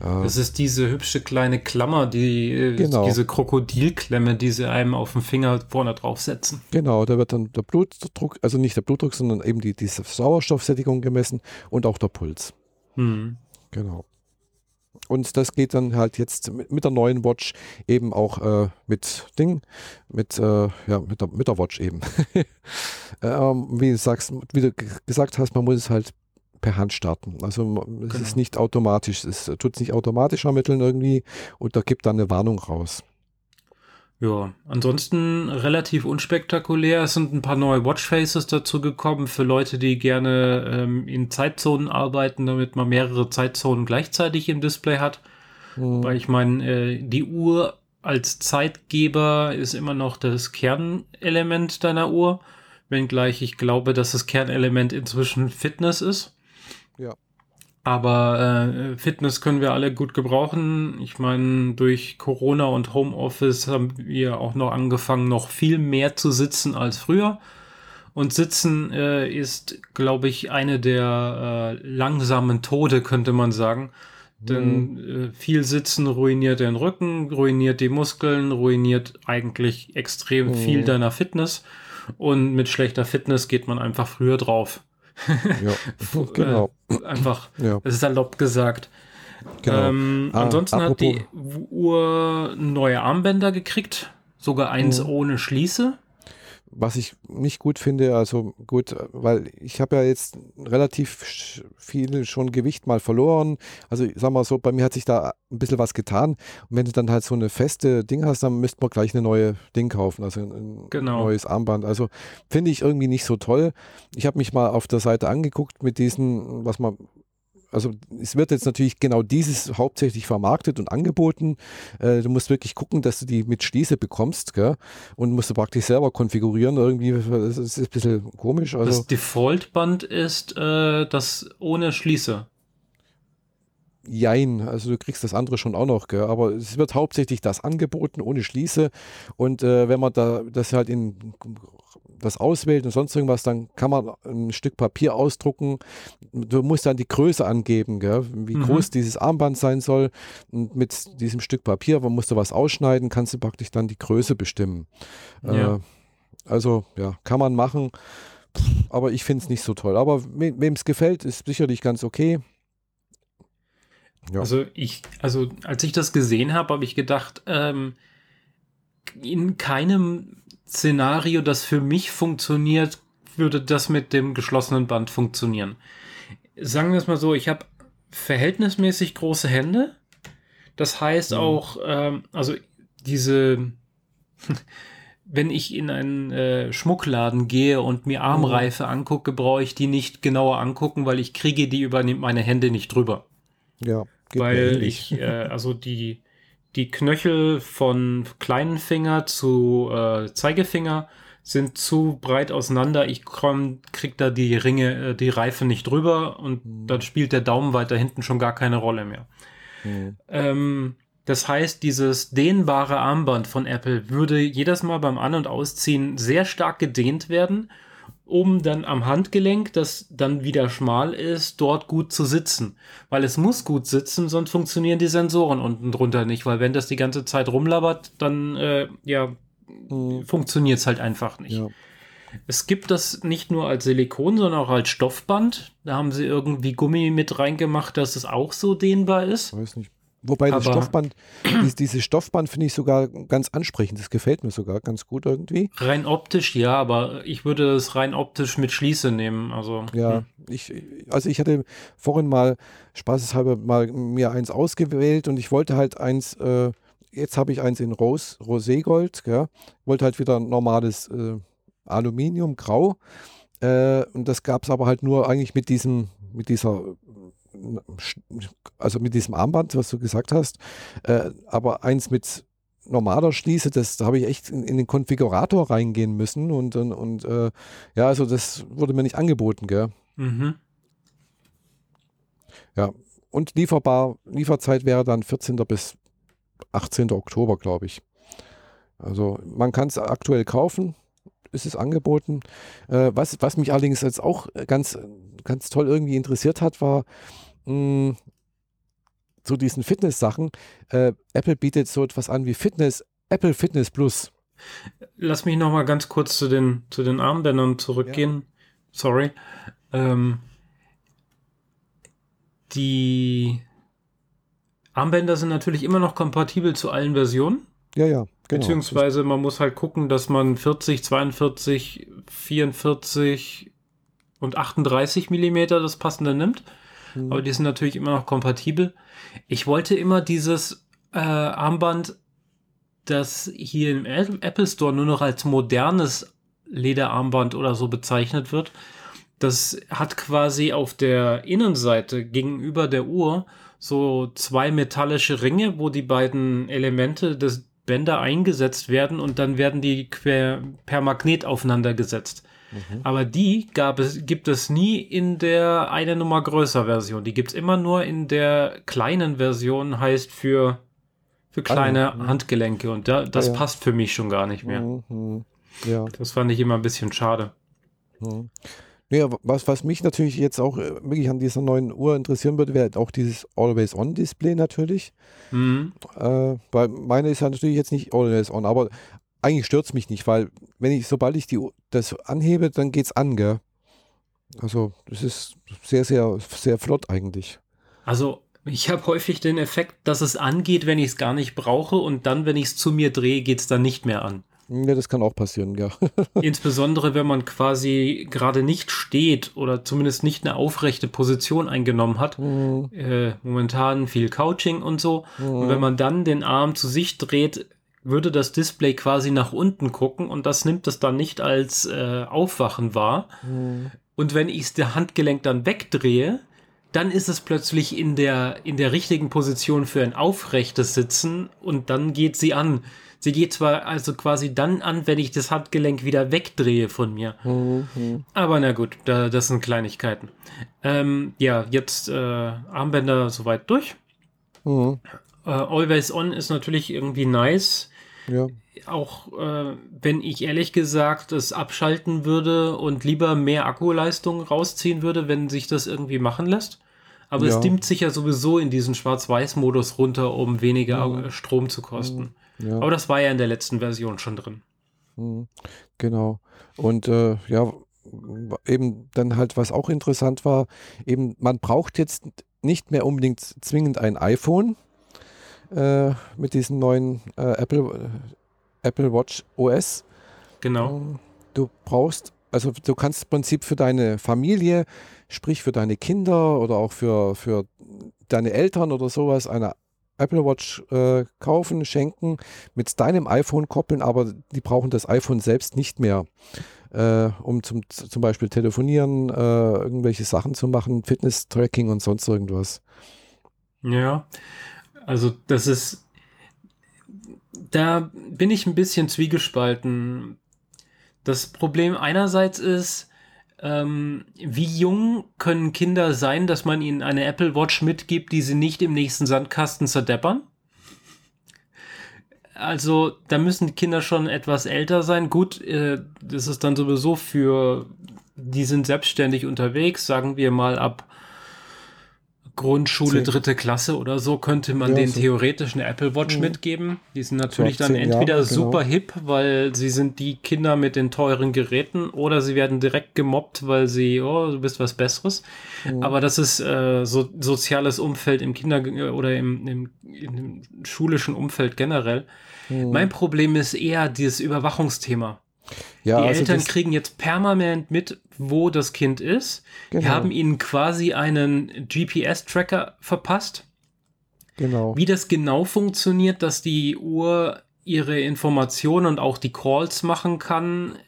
Das ist diese hübsche kleine Klammer, die, äh, genau. diese Krokodilklemme, die sie einem auf den Finger vorne draufsetzen. Genau, da wird dann der Blutdruck, also nicht der Blutdruck, sondern eben die, die Sauerstoffsättigung gemessen und auch der Puls. Hm. Genau. Und das geht dann halt jetzt mit, mit der neuen Watch eben auch äh, mit Ding, mit, äh, ja, mit der, mit der Watch eben. ähm, wie, du sagst, wie du gesagt hast, man muss es halt per Hand starten. Also es genau. ist nicht automatisch, es tut es nicht automatisch ermitteln irgendwie und da gibt dann eine Warnung raus. Ja, ansonsten relativ unspektakulär. Es sind ein paar neue Watchfaces dazu gekommen für Leute, die gerne ähm, in Zeitzonen arbeiten, damit man mehrere Zeitzonen gleichzeitig im Display hat. Mhm. Weil ich meine, äh, die Uhr als Zeitgeber ist immer noch das Kernelement deiner Uhr, wenngleich ich glaube, dass das Kernelement inzwischen Fitness ist. Aber äh, Fitness können wir alle gut gebrauchen. Ich meine, durch Corona und Homeoffice haben wir auch noch angefangen, noch viel mehr zu sitzen als früher. Und Sitzen äh, ist, glaube ich, eine der äh, langsamen Tode, könnte man sagen. Denn mhm. äh, viel Sitzen ruiniert den Rücken, ruiniert die Muskeln, ruiniert eigentlich extrem mhm. viel deiner Fitness. Und mit schlechter Fitness geht man einfach früher drauf ja, genau. Äh, einfach, ja. es ist salopp gesagt. Genau. Ähm, ah, ansonsten hat die Uhr neue Armbänder gekriegt, sogar eins mhm. ohne Schließe was ich nicht gut finde, also gut, weil ich habe ja jetzt relativ viel schon Gewicht mal verloren. Also sag mal so, bei mir hat sich da ein bisschen was getan. Und wenn du dann halt so eine feste Ding hast, dann müsste man gleich eine neue Ding kaufen, also ein genau. neues Armband. Also finde ich irgendwie nicht so toll. Ich habe mich mal auf der Seite angeguckt mit diesen, was man also es wird jetzt natürlich genau dieses hauptsächlich vermarktet und angeboten. Äh, du musst wirklich gucken, dass du die mit Schließe bekommst gell? und musst du praktisch selber konfigurieren. Irgendwie, das ist ein bisschen komisch. Also, das Default-Band ist äh, das ohne Schließe. Jein, also du kriegst das andere schon auch noch, gell? aber es wird hauptsächlich das angeboten ohne Schließe und äh, wenn man da das halt in das auswählt und sonst irgendwas, dann kann man ein Stück Papier ausdrucken. Du musst dann die Größe angeben, gell? wie mhm. groß dieses Armband sein soll. Und mit diesem Stück Papier, wo musst du was ausschneiden, kannst du praktisch dann die Größe bestimmen. Ja. Äh, also ja, kann man machen, aber ich finde es nicht so toll. Aber wem es gefällt, ist sicherlich ganz okay. Ja. Also ich, also als ich das gesehen habe, habe ich gedacht, ähm, in keinem Szenario, das für mich funktioniert, würde das mit dem geschlossenen Band funktionieren. Sagen wir es mal so, ich habe verhältnismäßig große Hände. Das heißt mhm. auch, ähm, also diese, wenn ich in einen äh, Schmuckladen gehe und mir Armreife mhm. angucke, brauche ich die nicht genauer angucken, weil ich kriege die über meine Hände nicht drüber. Ja. Weil ich, äh, also die, die Knöchel von kleinen Finger zu äh, Zeigefinger sind zu breit auseinander. Ich komm, krieg da die Ringe, äh, die Reife nicht drüber und mhm. dann spielt der Daumen weiter hinten schon gar keine Rolle mehr. Mhm. Ähm, das heißt, dieses dehnbare Armband von Apple würde jedes Mal beim An- und Ausziehen sehr stark gedehnt werden um dann am Handgelenk, das dann wieder schmal ist, dort gut zu sitzen. Weil es muss gut sitzen, sonst funktionieren die Sensoren unten drunter nicht. Weil wenn das die ganze Zeit rumlabert, dann äh, ja, mhm. funktioniert es halt einfach nicht. Ja. Es gibt das nicht nur als Silikon, sondern auch als Stoffband. Da haben sie irgendwie Gummi mit reingemacht, dass es auch so dehnbar ist. Weiß nicht. Wobei das Stoffband, dieses, dieses Stoffband finde ich sogar ganz ansprechend. Das gefällt mir sogar ganz gut irgendwie. Rein optisch, ja, aber ich würde es rein optisch mit Schließe nehmen. Also, ja, hm. ich, also ich hatte vorhin mal spaßeshalber mal mir eins ausgewählt und ich wollte halt eins, äh, jetzt habe ich eins in Rose, Roségold, ja, wollte halt wieder ein normales äh, Aluminium, Grau. Äh, und das gab es aber halt nur eigentlich mit diesem, mit dieser also mit diesem Armband, was du gesagt hast, äh, aber eins mit normaler Schließe, das, da habe ich echt in, in, den Konfigurator reingehen müssen und, und, und äh, ja, also das wurde mir nicht angeboten, gell? Mhm. Ja, und lieferbar, Lieferzeit wäre dann 14. bis 18. Oktober, glaube ich. Also man kann es aktuell kaufen, ist es angeboten. Äh, was, was mich allerdings jetzt auch ganz, ganz toll irgendwie interessiert hat, war, mh, zu diesen Fitness-Sachen. Äh, Apple bietet so etwas an wie Fitness, Apple Fitness Plus. Lass mich noch mal ganz kurz zu den, zu den Armbändern zurückgehen. Ja. Sorry. Ähm, die Armbänder sind natürlich immer noch kompatibel zu allen Versionen. Ja, ja. Genau. Beziehungsweise man muss halt gucken, dass man 40, 42, 44 und 38 Millimeter das passende nimmt. Mhm. Aber die sind natürlich immer noch kompatibel. Ich wollte immer dieses äh, Armband, das hier im Apple Store nur noch als modernes Lederarmband oder so bezeichnet wird. Das hat quasi auf der Innenseite gegenüber der Uhr so zwei metallische Ringe, wo die beiden Elemente des Bänder eingesetzt werden und dann werden die quer per Magnet aufeinander gesetzt. Mhm. Aber die gab es, gibt es nie in der eine Nummer größer Version. Die gibt es immer nur in der kleinen Version, heißt für, für kleine ah, ja. Handgelenke. Und da, das ja, ja. passt für mich schon gar nicht mehr. Mhm. Ja. Das fand ich immer ein bisschen schade. Mhm. Ja, was, was mich natürlich jetzt auch äh, wirklich an dieser neuen Uhr interessieren würde, wäre auch dieses Always-On-Display natürlich. Mhm. Äh, weil meine ist ja natürlich jetzt nicht Always-On, aber eigentlich stört es mich nicht, weil wenn ich, sobald ich die, das anhebe, dann geht es an, gell? Also das ist sehr, sehr, sehr flott eigentlich. Also ich habe häufig den Effekt, dass es angeht, wenn ich es gar nicht brauche und dann, wenn ich es zu mir drehe, geht es dann nicht mehr an. Ja, das kann auch passieren, ja. Insbesondere, wenn man quasi gerade nicht steht oder zumindest nicht eine aufrechte Position eingenommen hat. Mhm. Äh, momentan viel Couching und so. Mhm. Und wenn man dann den Arm zu sich dreht, würde das Display quasi nach unten gucken und das nimmt es dann nicht als äh, Aufwachen wahr. Mhm. Und wenn ich das Handgelenk dann wegdrehe, dann ist es plötzlich in der, in der richtigen Position für ein aufrechtes Sitzen und dann geht sie an. Sie geht zwar also quasi dann an, wenn ich das Handgelenk wieder wegdrehe von mir. Mhm. Aber na gut, da, das sind Kleinigkeiten. Ähm, ja, jetzt äh, Armbänder soweit durch. Mhm. Äh, Always On ist natürlich irgendwie nice. Ja. Auch äh, wenn ich ehrlich gesagt es abschalten würde und lieber mehr Akkuleistung rausziehen würde, wenn sich das irgendwie machen lässt. Aber ja. es dimmt sich ja sowieso in diesen Schwarz-Weiß-Modus runter, um weniger mhm. Strom zu kosten. Ja. Aber das war ja in der letzten Version schon drin. Mhm. Genau. Und äh, ja, eben dann halt, was auch interessant war, eben man braucht jetzt nicht mehr unbedingt zwingend ein iPhone, äh, mit diesem neuen äh, Apple, Apple Watch OS. Genau. Ähm, du brauchst, also du kannst im Prinzip für deine Familie, sprich für deine Kinder oder auch für, für deine Eltern oder sowas eine Apple Watch äh, kaufen, schenken, mit deinem iPhone koppeln, aber die brauchen das iPhone selbst nicht mehr, äh, um zum, zum Beispiel telefonieren, äh, irgendwelche Sachen zu machen, Fitness-Tracking und sonst irgendwas. Ja, also das ist, da bin ich ein bisschen zwiegespalten. Das Problem einerseits ist, ähm, wie jung können Kinder sein, dass man ihnen eine Apple Watch mitgibt, die sie nicht im nächsten Sandkasten zerdeppern? Also, da müssen die Kinder schon etwas älter sein. Gut, äh, das ist dann sowieso für, die sind selbstständig unterwegs, sagen wir mal ab Grundschule, zehn. dritte Klasse oder so, könnte man ja, den so. theoretischen Apple Watch mhm. mitgeben. Die sind natürlich dann entweder Jahre, super genau. hip, weil sie sind die Kinder mit den teuren Geräten, oder sie werden direkt gemobbt, weil sie, oh, du bist was Besseres. Mhm. Aber das ist äh, so soziales Umfeld im Kinder- oder im, im, im schulischen Umfeld generell. Mhm. Mein Problem ist eher dieses Überwachungsthema. Ja, die also Eltern kriegen jetzt permanent mit, wo das Kind ist. Genau. Die haben ihnen quasi einen GPS-Tracker verpasst. Genau. Wie das genau funktioniert, dass die Uhr ihre Informationen und auch die Calls machen kann,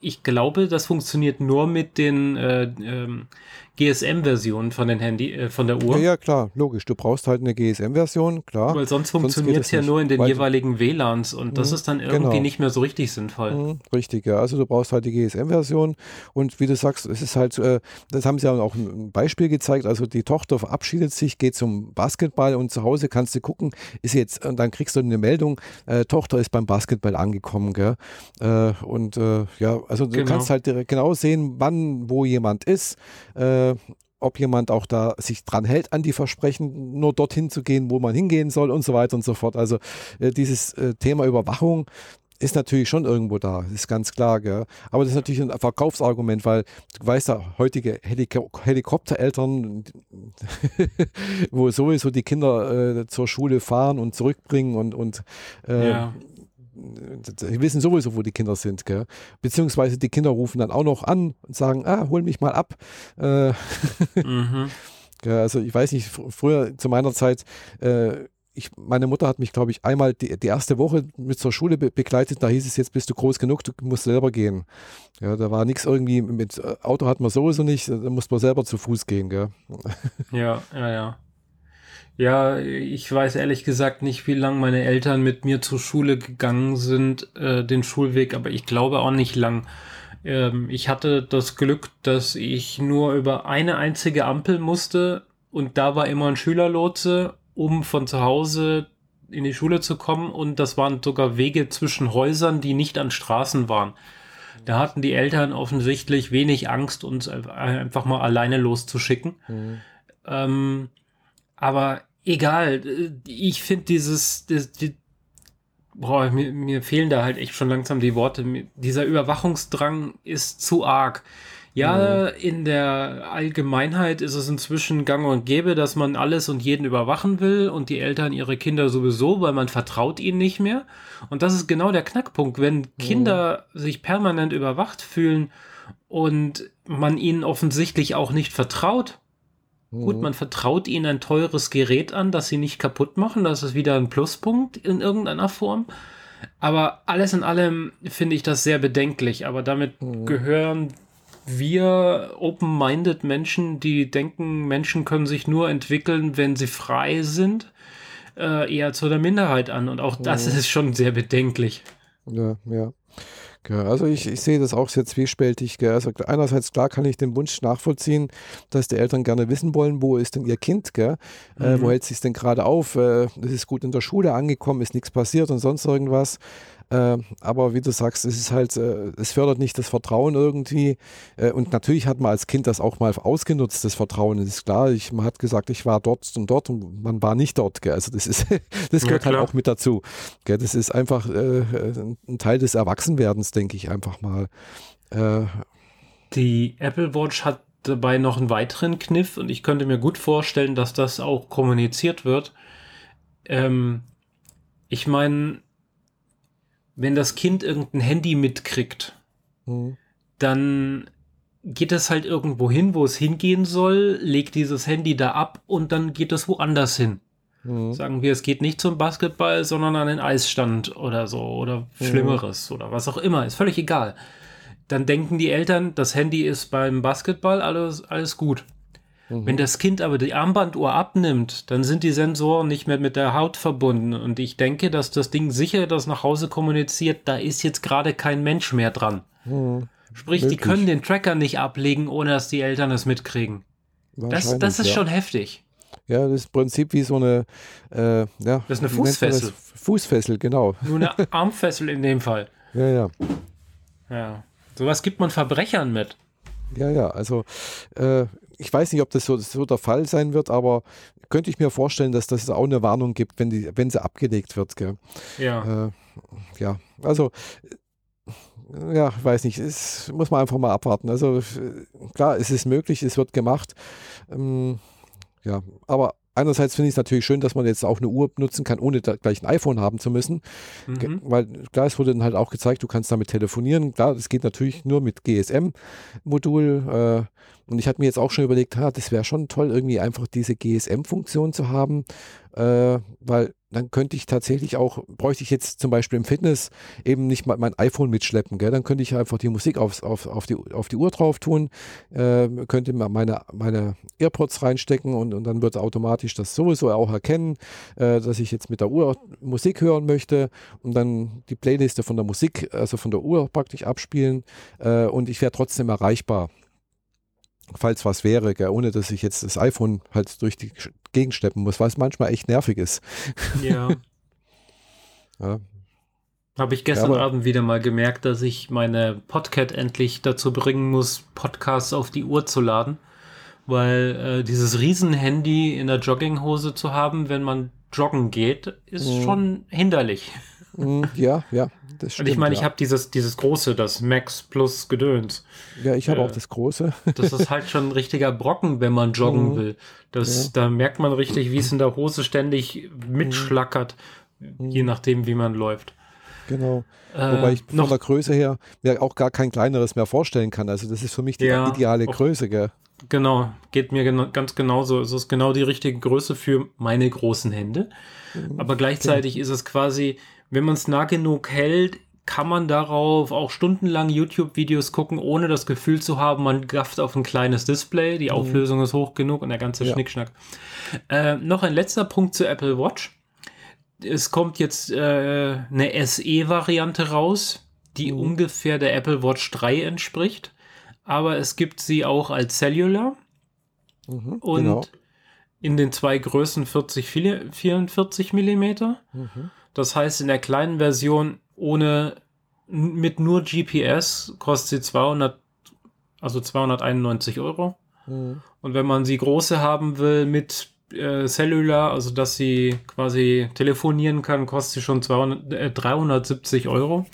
ich glaube, das funktioniert nur mit den äh, ähm, GSM-Version von den Handy, äh, von der Uhr. Ja, ja, klar, logisch. Du brauchst halt eine GSM-Version, klar. Weil sonst funktioniert es ja nur in den jeweiligen WLANs und das mhm, ist dann irgendwie genau. nicht mehr so richtig sinnvoll. Mhm, richtig, ja. Also du brauchst halt die GSM-Version und wie du sagst, es ist halt, äh, das haben sie ja auch ein Beispiel gezeigt. Also die Tochter verabschiedet sich, geht zum Basketball und zu Hause kannst du gucken, ist jetzt, und dann kriegst du eine Meldung, äh, Tochter ist beim Basketball angekommen, gell? Äh, und äh, ja, also du genau. kannst halt genau sehen, wann, wo jemand ist. Äh, ob jemand auch da sich dran hält an die Versprechen, nur dorthin zu gehen, wo man hingehen soll und so weiter und so fort. Also äh, dieses äh, Thema Überwachung ist natürlich schon irgendwo da, ist ganz klar. Gell? Aber das ist natürlich ein Verkaufsargument, weil du weißt ja, heutige Helik Helikoptereltern, wo sowieso die Kinder äh, zur Schule fahren und zurückbringen und, und äh, ja die wissen sowieso, wo die Kinder sind, gell? Beziehungsweise die Kinder rufen dann auch noch an und sagen, ah, hol mich mal ab. Äh, mhm. also ich weiß nicht, früher zu meiner Zeit, äh, ich, meine Mutter hat mich, glaube ich, einmal die, die, erste Woche mit zur Schule be begleitet. Da hieß es, jetzt bist du groß genug, du musst selber gehen. Ja, da war nichts irgendwie, mit äh, Auto hat man sowieso nicht, da musste man selber zu Fuß gehen. Gell? Ja, ja, ja. Ja, ich weiß ehrlich gesagt nicht, wie lange meine Eltern mit mir zur Schule gegangen sind, äh, den Schulweg, aber ich glaube auch nicht lang. Ähm, ich hatte das Glück, dass ich nur über eine einzige Ampel musste und da war immer ein Schülerlotse, um von zu Hause in die Schule zu kommen und das waren sogar Wege zwischen Häusern, die nicht an Straßen waren. Da hatten die Eltern offensichtlich wenig Angst, uns einfach mal alleine loszuschicken. Mhm. Ähm, aber egal. Ich finde dieses, das, die, boah, mir, mir fehlen da halt echt schon langsam die Worte. Dieser Überwachungsdrang ist zu arg. Ja, mhm. in der Allgemeinheit ist es inzwischen gang und gäbe, dass man alles und jeden überwachen will und die Eltern ihre Kinder sowieso, weil man vertraut ihnen nicht mehr. Und das ist genau der Knackpunkt. Wenn Kinder mhm. sich permanent überwacht fühlen und man ihnen offensichtlich auch nicht vertraut, Gut, mhm. man vertraut ihnen ein teures Gerät an, das sie nicht kaputt machen. Das ist wieder ein Pluspunkt in irgendeiner Form. Aber alles in allem finde ich das sehr bedenklich. Aber damit mhm. gehören wir open-minded Menschen, die denken, Menschen können sich nur entwickeln, wenn sie frei sind, äh, eher zu der Minderheit an. Und auch das mhm. ist schon sehr bedenklich. Ja, ja. Also ich, ich sehe das auch sehr zwiespältig. Also einerseits klar kann ich den Wunsch nachvollziehen, dass die Eltern gerne wissen wollen, wo ist denn ihr Kind, gell? Äh, mhm. wo hält sich denn gerade auf? Äh, es ist gut in der Schule angekommen, ist nichts passiert und sonst irgendwas. Äh, aber wie du sagst, es ist halt, äh, es fördert nicht das Vertrauen irgendwie. Äh, und natürlich hat man als Kind das auch mal ausgenutzt, das Vertrauen. Das ist klar, ich, man hat gesagt, ich war dort und dort und man war nicht dort. Gell? Also das ist, das gehört ja, halt auch mit dazu. Gell? Das ist einfach äh, ein Teil des Erwachsenwerdens, denke ich einfach mal. Äh, Die Apple Watch hat dabei noch einen weiteren Kniff und ich könnte mir gut vorstellen, dass das auch kommuniziert wird. Ähm, ich meine, wenn das Kind irgendein Handy mitkriegt, mhm. dann geht es halt irgendwo hin, wo es hingehen soll, legt dieses Handy da ab und dann geht es woanders hin. Mhm. Sagen wir, es geht nicht zum Basketball, sondern an den Eisstand oder so oder mhm. Schlimmeres oder was auch immer, ist völlig egal. Dann denken die Eltern, das Handy ist beim Basketball, alles, alles gut. Mhm. Wenn das Kind aber die Armbanduhr abnimmt, dann sind die Sensoren nicht mehr mit der Haut verbunden. Und ich denke, dass das Ding sicher das nach Hause kommuniziert, da ist jetzt gerade kein Mensch mehr dran. Mhm. Sprich, Wirklich? die können den Tracker nicht ablegen, ohne dass die Eltern es mitkriegen. Das, das ist ja. schon heftig. Ja, das ist im Prinzip wie so eine. Äh, ja, das ist eine Fußfessel. Fußfessel, genau. Nur eine Armfessel in dem Fall. Ja, ja. Ja. Sowas gibt man Verbrechern mit. Ja, ja, also äh, ich weiß nicht, ob das so, so, der Fall sein wird, aber könnte ich mir vorstellen, dass das auch eine Warnung gibt, wenn, die, wenn sie abgelegt wird. Gell? Ja. Äh, ja, also ja, ich weiß nicht, es muss man einfach mal abwarten. Also klar, es ist möglich, es wird gemacht. Ähm, ja, aber einerseits finde ich es natürlich schön, dass man jetzt auch eine Uhr nutzen kann, ohne gleich ein iPhone haben zu müssen. Mhm. Weil klar, es wurde dann halt auch gezeigt, du kannst damit telefonieren. Klar, das geht natürlich nur mit GSM-Modul. Äh, und ich hatte mir jetzt auch schon überlegt, ha, das wäre schon toll, irgendwie einfach diese GSM-Funktion zu haben, äh, weil dann könnte ich tatsächlich auch, bräuchte ich jetzt zum Beispiel im Fitness eben nicht mal mein iPhone mitschleppen, gell? dann könnte ich einfach die Musik aufs, auf, auf, die, auf die Uhr drauf tun, äh, könnte meine, meine AirPods reinstecken und, und dann wird automatisch das sowieso auch erkennen, äh, dass ich jetzt mit der Uhr Musik hören möchte und dann die Playliste von der Musik, also von der Uhr praktisch abspielen äh, und ich wäre trotzdem erreichbar falls was wäre, gell, ohne dass ich jetzt das iPhone halt durch die Gegend schleppen muss, was manchmal echt nervig ist. Ja. ja. Habe ich gestern ja, Abend wieder mal gemerkt, dass ich meine Podcat endlich dazu bringen muss, Podcasts auf die Uhr zu laden. Weil äh, dieses Riesenhandy in der Jogginghose zu haben, wenn man joggen geht, ist mhm. schon hinderlich. Mhm, ja, ja. Das stimmt, Und ich meine, ja. ich habe dieses, dieses große, das Max Plus Gedöns. Ja, ich habe äh, auch das große. das ist halt schon ein richtiger Brocken, wenn man joggen mhm. will. Das, ja. Da merkt man richtig, wie es in der Hose ständig mitschlackert, mhm. je nachdem, wie man läuft. Genau. Äh, Wobei ich von der Größe her mir auch gar kein kleineres mehr vorstellen kann. Also das ist für mich die ja, ideale Größe, gell? Genau, geht mir gena ganz genauso. Es ist genau die richtige Größe für meine großen Hände. Mhm. Aber gleichzeitig okay. ist es quasi wenn man es nah genug hält, kann man darauf auch stundenlang YouTube-Videos gucken, ohne das Gefühl zu haben, man gafft auf ein kleines Display, die mhm. Auflösung mhm. ist hoch genug und der ganze ja. Schnickschnack. Äh, noch ein letzter Punkt zur Apple Watch. Es kommt jetzt äh, eine SE-Variante raus, die mhm. ungefähr der Apple Watch 3 entspricht, aber es gibt sie auch als Cellular mhm, und genau. in den zwei Größen 40, 44 Millimeter. Mhm. Das heißt, in der kleinen Version ohne mit nur GPS kostet sie 200, also 291 Euro. Mhm. Und wenn man sie große haben will mit äh, Cellular, also dass sie quasi telefonieren kann, kostet sie schon 200, äh, 370 Euro.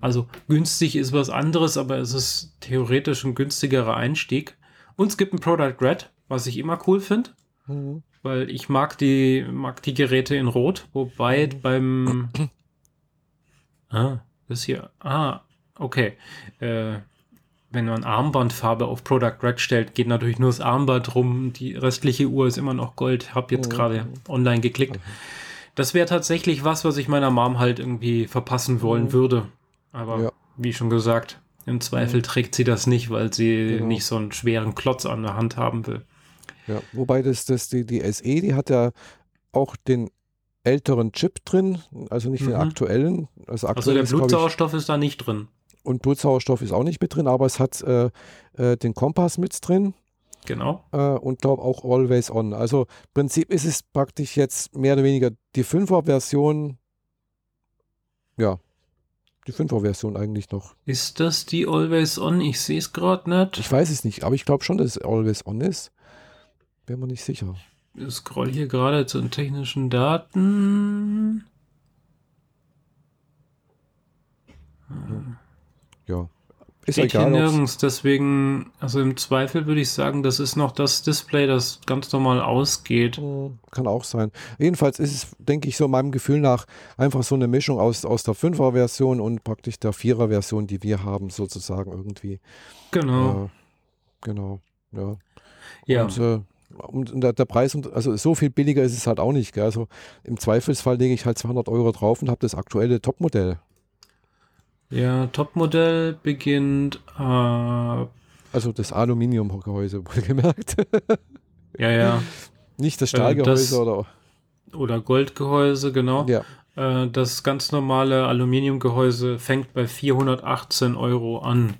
Also günstig ist was anderes, aber es ist theoretisch ein günstigerer Einstieg. Und es gibt ein Product Red, was ich immer cool finde. Mhm weil ich mag die, mag die Geräte in Rot, wobei mhm. beim Ah, das hier. Ah, okay. Äh, wenn man Armbandfarbe auf Product Red stellt, geht natürlich nur das Armband rum. Die restliche Uhr ist immer noch Gold. Hab jetzt mhm. gerade online geklickt. Das wäre tatsächlich was, was ich meiner Mom halt irgendwie verpassen wollen mhm. würde. Aber ja. wie schon gesagt, im Zweifel trägt sie das nicht, weil sie genau. nicht so einen schweren Klotz an der Hand haben will. Ja, wobei das, das die, die SE, die hat ja auch den älteren Chip drin, also nicht mhm. den aktuellen. Also, aktuell also der Blutsauerstoff ist da nicht drin. Und Blutsauerstoff ist auch nicht mit drin, aber es hat äh, äh, den Kompass mit drin. Genau. Äh, und glaube auch Always On. Also im Prinzip ist es praktisch jetzt mehr oder weniger die 5er-Version. Ja, die 5er-Version eigentlich noch. Ist das die Always On? Ich sehe es gerade nicht. Ich weiß es nicht, aber ich glaube schon, dass es Always On ist. Wäre mir nicht sicher. Ich scroll hier gerade zu den technischen Daten. Ja. Ist Steht egal, hier nirgends, deswegen, also im Zweifel würde ich sagen, das ist noch das Display, das ganz normal ausgeht. Hm, kann auch sein. Jedenfalls ist es, denke ich, so meinem Gefühl nach einfach so eine Mischung aus, aus der 5er-Version und praktisch der 4er-Version, die wir haben, sozusagen irgendwie. Genau. Äh, genau, ja. Ja. Und, äh, und der, der, Preis, also so viel billiger ist es halt auch nicht. Gell? Also im Zweifelsfall lege ich halt 200 Euro drauf und habe das aktuelle Topmodell. Ja, Topmodell beginnt. Äh, also das Aluminiumgehäuse, wohlgemerkt. ja, ja. Nicht das Stahlgehäuse äh, das, oder. Oder Goldgehäuse, genau. Ja. Äh, das ganz normale Aluminiumgehäuse fängt bei 418 Euro an.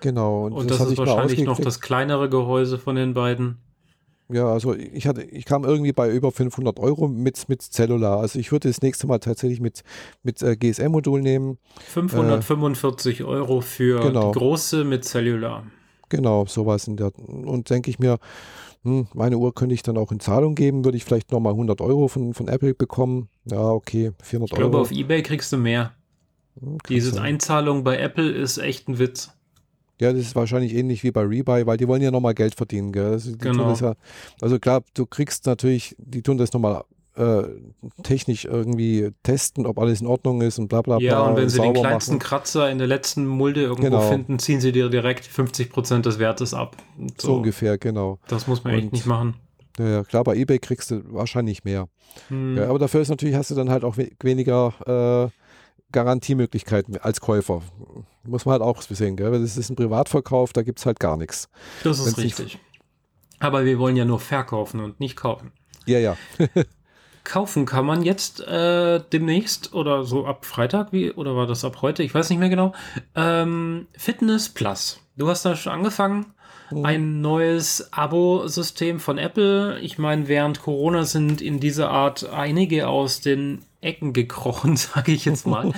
Genau. Und, und das, das ist wahrscheinlich noch das kleinere Gehäuse von den beiden. Ja, also ich hatte, ich kam irgendwie bei über 500 Euro mit, mit Cellular. Also ich würde das nächste Mal tatsächlich mit, mit äh, GSM-Modul nehmen. 545 äh, Euro für genau. die große mit Cellular. Genau, sowas in der. Und denke ich mir, hm, meine Uhr könnte ich dann auch in Zahlung geben, würde ich vielleicht nochmal 100 Euro von, von Apple bekommen. Ja, okay, 400 Euro. Ich glaube, auf Ebay kriegst du mehr. Hm, Diese. Einzahlung bei Apple ist echt ein Witz. Ja, das ist wahrscheinlich ähnlich wie bei Rebuy, weil die wollen ja nochmal Geld verdienen. Gell? Also, genau. Ja, also klar, du kriegst natürlich, die tun das nochmal äh, technisch irgendwie testen, ob alles in Ordnung ist und bla bla bla. Ja, und wenn sie den kleinsten machen. Kratzer in der letzten Mulde irgendwo genau. finden, ziehen sie dir direkt 50 Prozent des Wertes ab. So. so. ungefähr, genau. Das muss man und, echt nicht machen. Ja, klar, bei eBay kriegst du wahrscheinlich mehr. Hm. Ja, aber dafür ist natürlich, hast du dann halt auch weniger äh, Garantiemöglichkeiten als Käufer. Muss man halt auch sehen, gell? Das ist ein Privatverkauf, da gibt es halt gar nichts. Das ist Wenn's richtig. Aber wir wollen ja nur verkaufen und nicht kaufen. Ja, ja. kaufen kann man jetzt äh, demnächst oder so ab Freitag, wie, oder war das ab heute? Ich weiß nicht mehr genau. Ähm, Fitness Plus. Du hast da schon angefangen. Mhm. Ein neues Abo-System von Apple. Ich meine, während Corona sind in dieser Art einige aus den Ecken gekrochen, sage ich jetzt mal.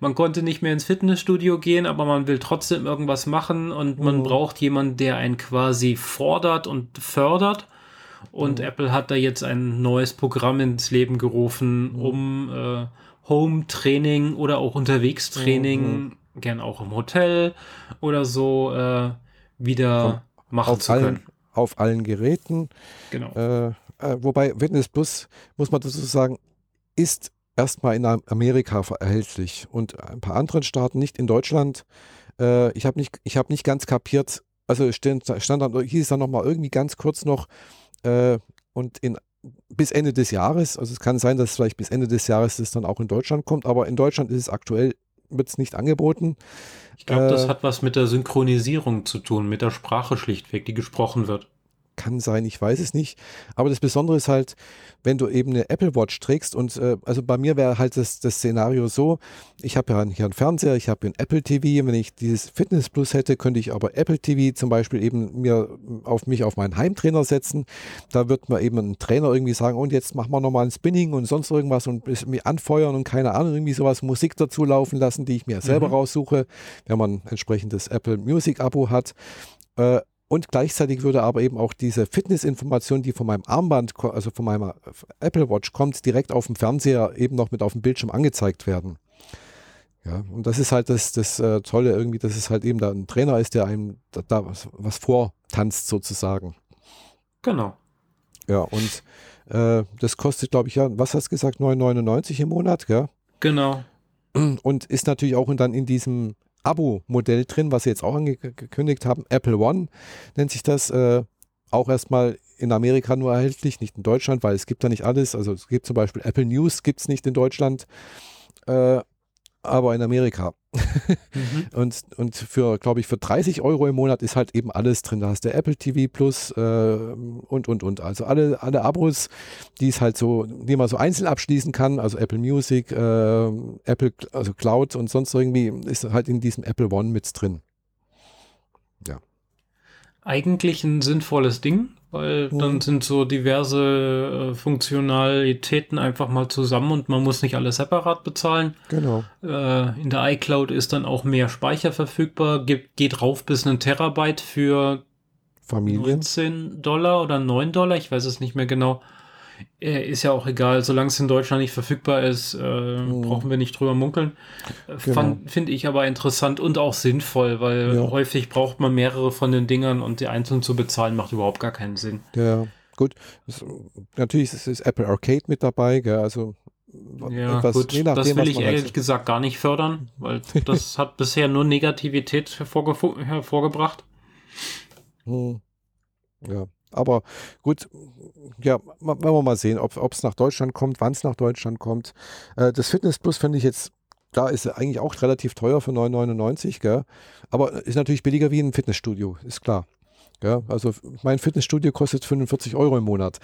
man konnte nicht mehr ins Fitnessstudio gehen, aber man will trotzdem irgendwas machen und man mhm. braucht jemanden, der einen quasi fordert und fördert. Und mhm. Apple hat da jetzt ein neues Programm ins Leben gerufen, mhm. um äh, Home-Training oder auch Unterwegstraining, mhm. gern auch im Hotel oder so, äh, wieder Von, machen zu allen, können. Auf allen Geräten. Genau. Äh, äh, wobei Fitness Plus, muss man dazu sagen, ist erstmal in Amerika erhältlich und ein paar anderen Staaten, nicht in Deutschland. Äh, ich habe nicht, hab nicht ganz kapiert, also stand, stand dann, hieß es dann nochmal irgendwie ganz kurz noch, äh, und in, bis Ende des Jahres, also es kann sein, dass vielleicht bis Ende des Jahres das dann auch in Deutschland kommt, aber in Deutschland ist es aktuell, wird es nicht angeboten. Ich glaube, äh, das hat was mit der Synchronisierung zu tun, mit der Sprache schlichtweg, die gesprochen wird. Kann sein, ich weiß es nicht. Aber das Besondere ist halt, wenn du eben eine Apple Watch trägst und äh, also bei mir wäre halt das, das Szenario so, ich habe ja hier einen Fernseher, ich habe ein Apple TV, wenn ich dieses Fitness Plus hätte, könnte ich aber Apple TV zum Beispiel eben mir auf mich auf meinen Heimtrainer setzen. Da wird mir eben ein Trainer irgendwie sagen, und jetzt machen wir nochmal ein Spinning und sonst irgendwas und mich anfeuern und keine Ahnung, irgendwie sowas, Musik dazu laufen lassen, die ich mir selber mhm. raussuche, wenn man entsprechendes Apple Music Abo hat. Äh, und gleichzeitig würde aber eben auch diese Fitnessinformation, die von meinem Armband, also von meiner Apple Watch kommt, direkt auf dem Fernseher eben noch mit auf dem Bildschirm angezeigt werden. Ja, und das ist halt das, das äh, Tolle irgendwie, dass es halt eben da ein Trainer ist, der einem da, da was, was, vortanzt sozusagen. Genau. Ja, und äh, das kostet, glaube ich, ja, was hast du gesagt, 9,99 im Monat, gell? Genau. Und ist natürlich auch dann in diesem Abo-Modell drin, was sie jetzt auch angekündigt haben. Apple One nennt sich das. Äh, auch erstmal in Amerika nur erhältlich, nicht in Deutschland, weil es gibt da nicht alles. Also es gibt zum Beispiel Apple News, gibt es nicht in Deutschland. Äh, aber in Amerika. Mhm. und, und für, glaube ich, für 30 Euro im Monat ist halt eben alles drin. Da hast du Apple TV Plus äh, und, und, und. Also alle, alle Abos, die es halt so, die man so einzeln abschließen kann, also Apple Music, äh, Apple, also Cloud und sonst irgendwie, ist halt in diesem Apple One mit drin. Ja. Eigentlich ein sinnvolles Ding, weil mhm. dann sind so diverse äh, Funktionalitäten einfach mal zusammen und man muss nicht alles separat bezahlen. Genau. Äh, in der iCloud ist dann auch mehr Speicher verfügbar, geht, geht rauf bis einen Terabyte für Familien. 19 Dollar oder 9 Dollar, ich weiß es nicht mehr genau. Äh, ist ja auch egal, solange es in Deutschland nicht verfügbar ist, äh, mhm. brauchen wir nicht drüber munkeln. Äh, genau. Finde ich aber interessant und auch sinnvoll, weil ja. häufig braucht man mehrere von den Dingern und die einzeln zu bezahlen macht überhaupt gar keinen Sinn. Ja, gut. Das, natürlich ist, ist, Apple Arcade mit dabei, gell? also ja, etwas, gut, nachdem, das will ich ehrlich gesagt gar nicht fördern, weil das hat bisher nur Negativität hervorge hervorgebracht. Hm. Ja, aber gut, ja, werden wir mal sehen, ob es nach Deutschland kommt, wann es nach Deutschland kommt. Äh, das Fitness Plus finde ich jetzt, da ist eigentlich auch relativ teuer für 9,99, gell? aber ist natürlich billiger wie ein Fitnessstudio, ist klar. Ja, also mein Fitnessstudio kostet 45 Euro im Monat.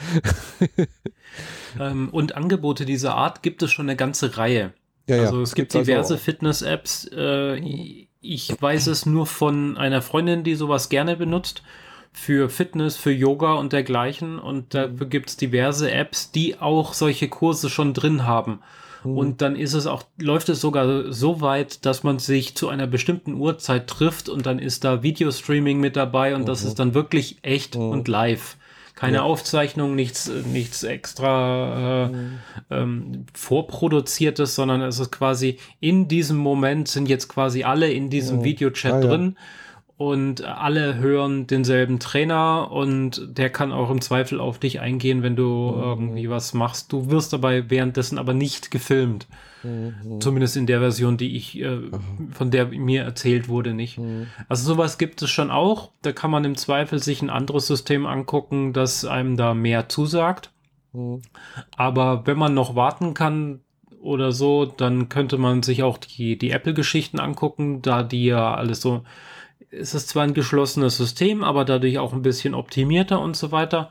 ähm, und Angebote dieser Art gibt es schon eine ganze Reihe. Ja, also es gibt also diverse also Fitness-Apps. Äh, ich weiß es nur von einer Freundin, die sowas gerne benutzt für Fitness, für Yoga und dergleichen. Und dafür gibt es diverse Apps, die auch solche Kurse schon drin haben. Mhm. Und dann ist es auch, läuft es sogar so weit, dass man sich zu einer bestimmten Uhrzeit trifft und dann ist da Videostreaming mit dabei und mhm. das ist dann wirklich echt mhm. und live. Keine ja. Aufzeichnung, nichts, nichts extra äh, mhm. ähm, vorproduziertes, sondern es ist quasi in diesem Moment sind jetzt quasi alle in diesem mhm. Videochat ah, drin. Und alle hören denselben Trainer und der kann auch im Zweifel auf dich eingehen, wenn du mhm. irgendwie was machst. Du wirst dabei währenddessen aber nicht gefilmt. Mhm. Zumindest in der Version, die ich, äh, von der mir erzählt wurde, nicht. Mhm. Also sowas gibt es schon auch. Da kann man im Zweifel sich ein anderes System angucken, das einem da mehr zusagt. Mhm. Aber wenn man noch warten kann, oder so, dann könnte man sich auch die, die Apple-Geschichten angucken, da die ja alles so ist es zwar ein geschlossenes System, aber dadurch auch ein bisschen optimierter und so weiter.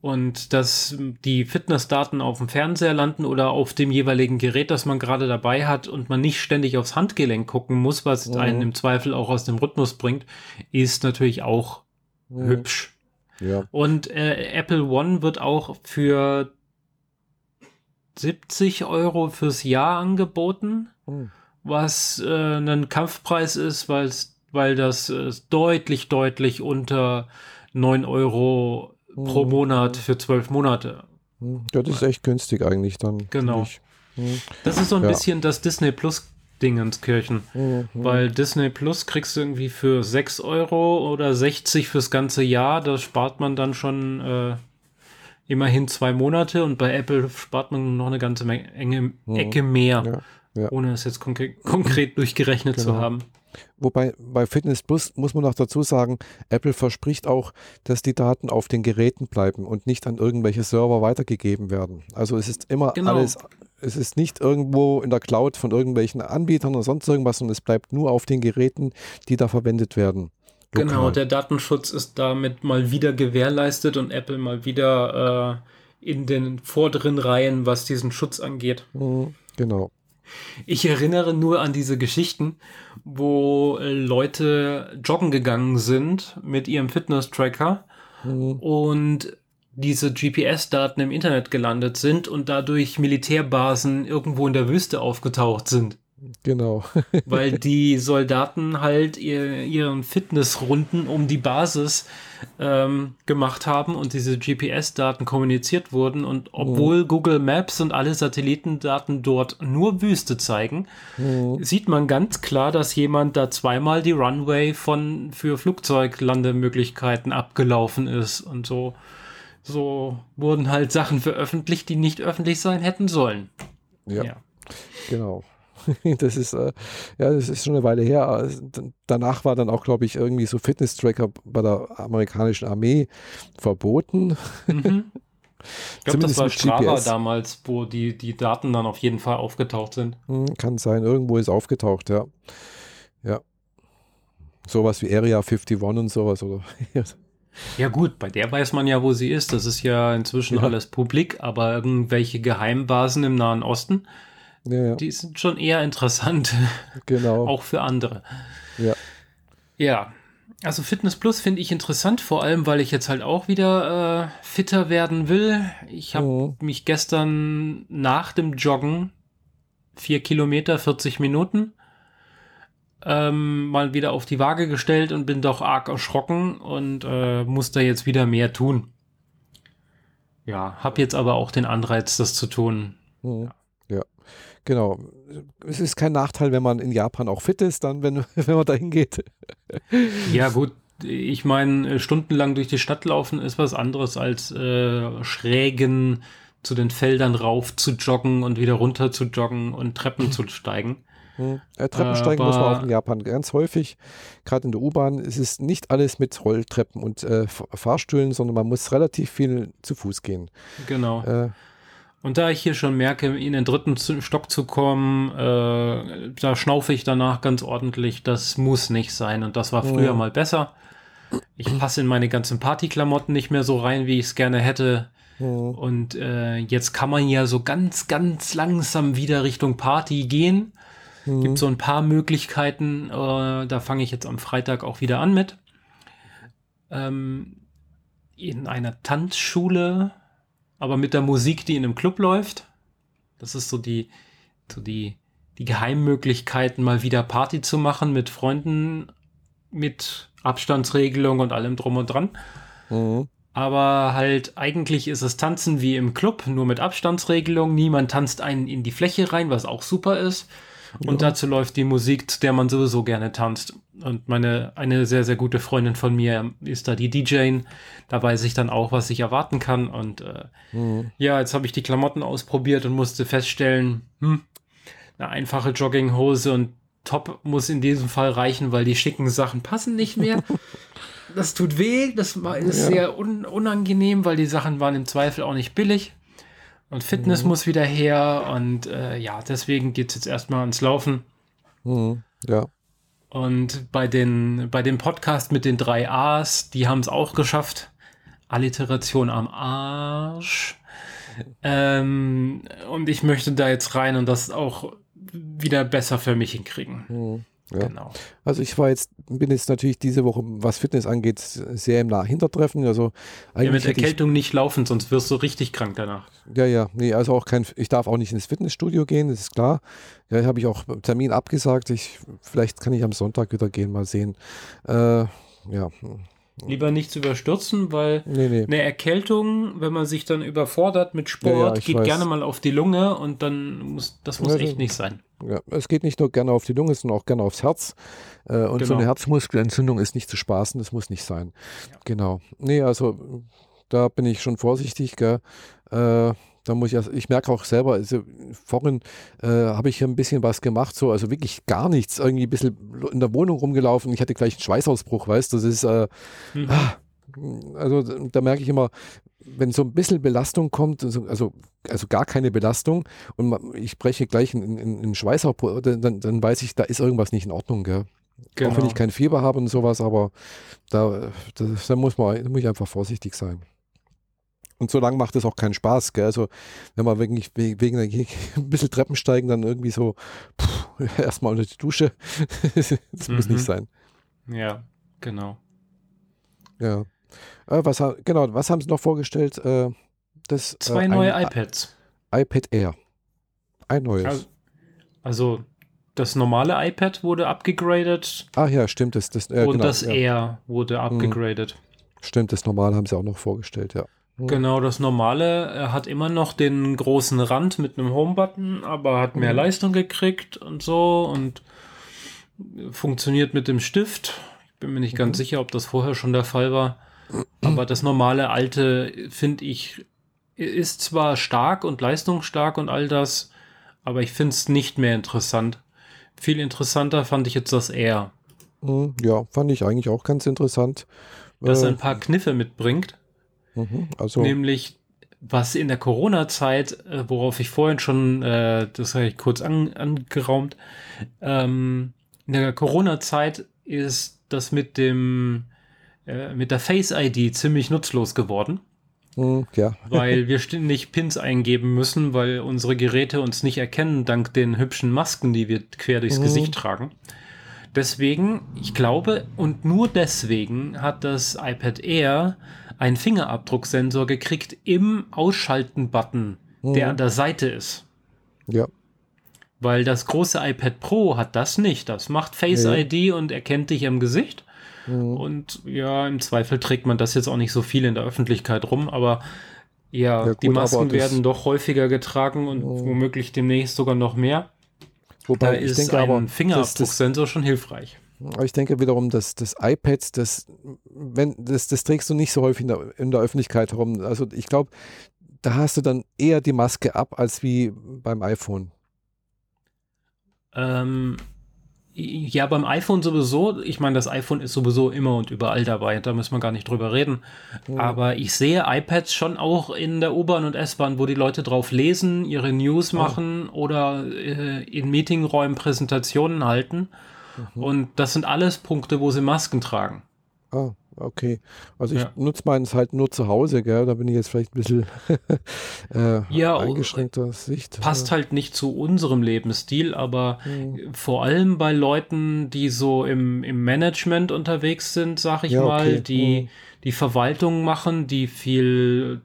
Und dass die Fitnessdaten auf dem Fernseher landen oder auf dem jeweiligen Gerät, das man gerade dabei hat und man nicht ständig aufs Handgelenk gucken muss, was mhm. einen im Zweifel auch aus dem Rhythmus bringt, ist natürlich auch mhm. hübsch. Ja. Und äh, Apple One wird auch für 70 Euro fürs Jahr angeboten, mhm. was äh, ein Kampfpreis ist, weil es weil das äh, deutlich, deutlich unter 9 Euro pro mhm. Monat für zwölf Monate. Mhm. Ja, das ist echt günstig eigentlich dann. Genau. Mhm. Das ist so ein ja. bisschen das Disney Plus Dingenskirchen. Mhm. Weil Disney Plus kriegst du irgendwie für 6 Euro oder 60 fürs ganze Jahr. Da spart man dann schon äh, immerhin zwei Monate und bei Apple spart man noch eine ganze Menge, enge, mhm. Ecke mehr. Ja. Ja. Ohne es jetzt konkret, konkret durchgerechnet genau. zu haben. Wobei bei Fitness Plus muss man noch dazu sagen, Apple verspricht auch, dass die Daten auf den Geräten bleiben und nicht an irgendwelche Server weitergegeben werden. Also es ist immer genau. alles, es ist nicht irgendwo in der Cloud von irgendwelchen Anbietern oder sonst irgendwas, sondern es bleibt nur auf den Geräten, die da verwendet werden. Lokal. Genau, der Datenschutz ist damit mal wieder gewährleistet und Apple mal wieder äh, in den vorderen Reihen, was diesen Schutz angeht. Mhm, genau. Ich erinnere nur an diese Geschichten, wo äh, Leute joggen gegangen sind mit ihrem Fitness-Tracker mhm. und diese GPS-Daten im Internet gelandet sind und dadurch Militärbasen irgendwo in der Wüste aufgetaucht sind. Genau. Weil die Soldaten halt ihr, ihren Fitnessrunden um die Basis ähm, gemacht haben und diese GPS-Daten kommuniziert wurden. Und obwohl mhm. Google Maps und alle Satellitendaten dort nur Wüste zeigen, mhm. sieht man ganz klar, dass jemand da zweimal die Runway von für Flugzeuglandemöglichkeiten abgelaufen ist. Und so, so wurden halt Sachen veröffentlicht, die nicht öffentlich sein hätten sollen. ja. ja. Genau. das ist, äh, ja, das ist schon eine Weile her. Also, danach war dann auch, glaube ich, irgendwie so Fitness-Tracker bei der amerikanischen Armee verboten. Mhm. Ich glaube, das war Strava GPS. damals, wo die, die Daten dann auf jeden Fall aufgetaucht sind. Hm, kann sein, irgendwo ist aufgetaucht, ja. Ja. Sowas wie Area 51 und sowas, oder? Ja gut, bei der weiß man ja, wo sie ist. Das ist ja inzwischen ja. alles publik, aber irgendwelche Geheimbasen im Nahen Osten, ja. Die sind schon eher interessant. Genau. auch für andere. Ja. Ja. Also Fitness Plus finde ich interessant, vor allem, weil ich jetzt halt auch wieder äh, fitter werden will. Ich habe mhm. mich gestern nach dem Joggen vier Kilometer, 40 Minuten ähm, mal wieder auf die Waage gestellt und bin doch arg erschrocken und äh, muss da jetzt wieder mehr tun. Ja, habe jetzt aber auch den Anreiz, das zu tun. Mhm. Ja. Genau. Es ist kein Nachteil, wenn man in Japan auch fit ist, dann, wenn, wenn man da hingeht. Ja, gut. Ich meine, stundenlang durch die Stadt laufen ist was anderes als äh, schrägen zu den Feldern rauf zu joggen und wieder runter zu joggen und Treppen zu steigen. Hm. Ja, Treppensteigen muss man auch in Japan ganz häufig, gerade in der U-Bahn. Es ist nicht alles mit Rolltreppen und äh, Fahrstühlen, sondern man muss relativ viel zu Fuß gehen. Genau. Äh, und da ich hier schon merke, in den dritten Stock zu kommen, äh, da schnaufe ich danach ganz ordentlich. Das muss nicht sein. Und das war früher mhm. mal besser. Ich passe in meine ganzen Partyklamotten nicht mehr so rein, wie ich es gerne hätte. Mhm. Und äh, jetzt kann man ja so ganz, ganz langsam wieder Richtung Party gehen. Mhm. Gibt so ein paar Möglichkeiten. Äh, da fange ich jetzt am Freitag auch wieder an mit. Ähm, in einer Tanzschule aber mit der Musik, die in einem Club läuft. Das ist so die, so die, die Geheimmöglichkeiten, mal wieder Party zu machen mit Freunden, mit Abstandsregelung und allem drum und dran. Mhm. Aber halt eigentlich ist es Tanzen wie im Club, nur mit Abstandsregelung. Niemand tanzt einen in die Fläche rein, was auch super ist. Und ja. dazu läuft die Musik, zu der man sowieso gerne tanzt. Und meine, eine sehr, sehr gute Freundin von mir ist da die DJ. Da weiß ich dann auch, was ich erwarten kann. Und äh, mhm. ja, jetzt habe ich die Klamotten ausprobiert und musste feststellen, hm, eine einfache Jogginghose und Top muss in diesem Fall reichen, weil die schicken Sachen passen nicht mehr. das tut weh, das ist ja. sehr un unangenehm, weil die Sachen waren im Zweifel auch nicht billig. Und Fitness mhm. muss wieder her und äh, ja, deswegen geht es jetzt erstmal ans Laufen. Mhm. Ja. Und bei den, bei dem Podcast mit den drei A's, die haben es auch geschafft. Alliteration am Arsch. Ähm, und ich möchte da jetzt rein und das auch wieder besser für mich hinkriegen. Mhm. Ja. Genau. Also ich war jetzt, bin jetzt natürlich diese Woche, was Fitness angeht, sehr im Hintertreffen. Also eigentlich ja, mit Erkältung ich, nicht laufen, sonst wirst du richtig krank danach. Ja, ja, nee, also auch kein, ich darf auch nicht ins Fitnessstudio gehen, das ist klar. Ja, habe ich auch Termin abgesagt. Ich, vielleicht kann ich am Sonntag wieder gehen, mal sehen. Äh, ja, Lieber nichts überstürzen, weil nee, nee. eine Erkältung, wenn man sich dann überfordert mit Sport, ja, ja, geht weiß. gerne mal auf die Lunge und dann muss das muss ja, echt nicht sein. Ja, es geht nicht nur gerne auf die Lunge, sondern auch gerne aufs Herz. Äh, und genau. so eine Herzmuskelentzündung ist nicht zu spaßen, das muss nicht sein. Genau. Nee, also da bin ich schon vorsichtig, gell. Äh, da muss ich, also ich merke auch selber, also vorhin äh, habe ich hier ein bisschen was gemacht, so, also wirklich gar nichts, irgendwie ein bisschen in der Wohnung rumgelaufen. Ich hatte gleich einen Schweißausbruch, weißt du, das ist, äh, mhm. ah, also da merke ich immer, wenn so ein bisschen Belastung kommt, also, also, also gar keine Belastung und ich breche gleich einen, einen Schweißausbruch, dann, dann weiß ich, da ist irgendwas nicht in Ordnung, gell. Genau. Auch wenn ich kein Fieber habe und sowas, aber da, da, da muss man da muss ich einfach vorsichtig sein. Und so lange macht es auch keinen Spaß. Gell? Also, wenn man wirklich wegen ein bisschen Treppen steigen, dann irgendwie so erstmal unter die Dusche. das mhm. muss nicht mhm. sein. Ja, genau. Ja. Äh, was, genau, was haben sie noch vorgestellt? Äh, das, äh, Zwei äh, neue iPads. iPad Air. Ein neues. Also, also, das normale iPad wurde abgegradet. Ach ja, stimmt. Das, das, und genau, das ja. Air wurde abgegradet. Stimmt, das normale haben sie auch noch vorgestellt, ja. Genau, das normale hat immer noch den großen Rand mit einem Home-Button, aber hat mehr mhm. Leistung gekriegt und so und funktioniert mit dem Stift. Ich bin mir nicht mhm. ganz sicher, ob das vorher schon der Fall war. Aber das normale alte, finde ich, ist zwar stark und leistungsstark und all das, aber ich finde es nicht mehr interessant. Viel interessanter fand ich jetzt das Air. Mhm, ja, fand ich eigentlich auch ganz interessant. Dass er äh, ein paar Kniffe mitbringt. Mhm, also Nämlich, was in der Corona-Zeit, äh, worauf ich vorhin schon, äh, das habe ich kurz an, angeraumt, ähm, in der Corona-Zeit ist das mit dem, äh, mit der Face-ID ziemlich nutzlos geworden. Mhm, ja. weil wir ständig Pins eingeben müssen, weil unsere Geräte uns nicht erkennen, dank den hübschen Masken, die wir quer durchs mhm. Gesicht tragen. Deswegen, ich glaube, und nur deswegen hat das iPad Air einen Fingerabdrucksensor gekriegt im Ausschalten-Button, mhm. der an der Seite ist. Ja. Weil das große iPad Pro hat das nicht. Das macht Face ja. ID und erkennt dich im Gesicht. Mhm. Und ja, im Zweifel trägt man das jetzt auch nicht so viel in der Öffentlichkeit rum, aber ja, ja gut, die Masken werden doch häufiger getragen und mhm. womöglich demnächst sogar noch mehr. Wobei da ist denke, ein Fingerabdrucksensor schon hilfreich. Aber ich denke wiederum, dass das iPad, das, wenn, das, das trägst du nicht so häufig in der, in der Öffentlichkeit herum. Also ich glaube, da hast du dann eher die Maske ab als wie beim iPhone. Ähm, ja, beim iPhone sowieso. Ich meine, das iPhone ist sowieso immer und überall dabei. Da müssen wir gar nicht drüber reden. Mhm. Aber ich sehe iPads schon auch in der U-Bahn und S-Bahn, wo die Leute drauf lesen, ihre News oh. machen oder äh, in Meetingräumen Präsentationen halten. Mhm. Und das sind alles Punkte, wo sie Masken tragen. Ah, okay. Also ich ja. nutze meins halt nur zu Hause, gell? Da bin ich jetzt vielleicht ein bisschen äh, ja, eingeschränkter Sicht. Passt halt nicht zu unserem Lebensstil, aber mhm. vor allem bei Leuten, die so im, im Management unterwegs sind, sag ich ja, mal, die mhm. die Verwaltung machen, die viel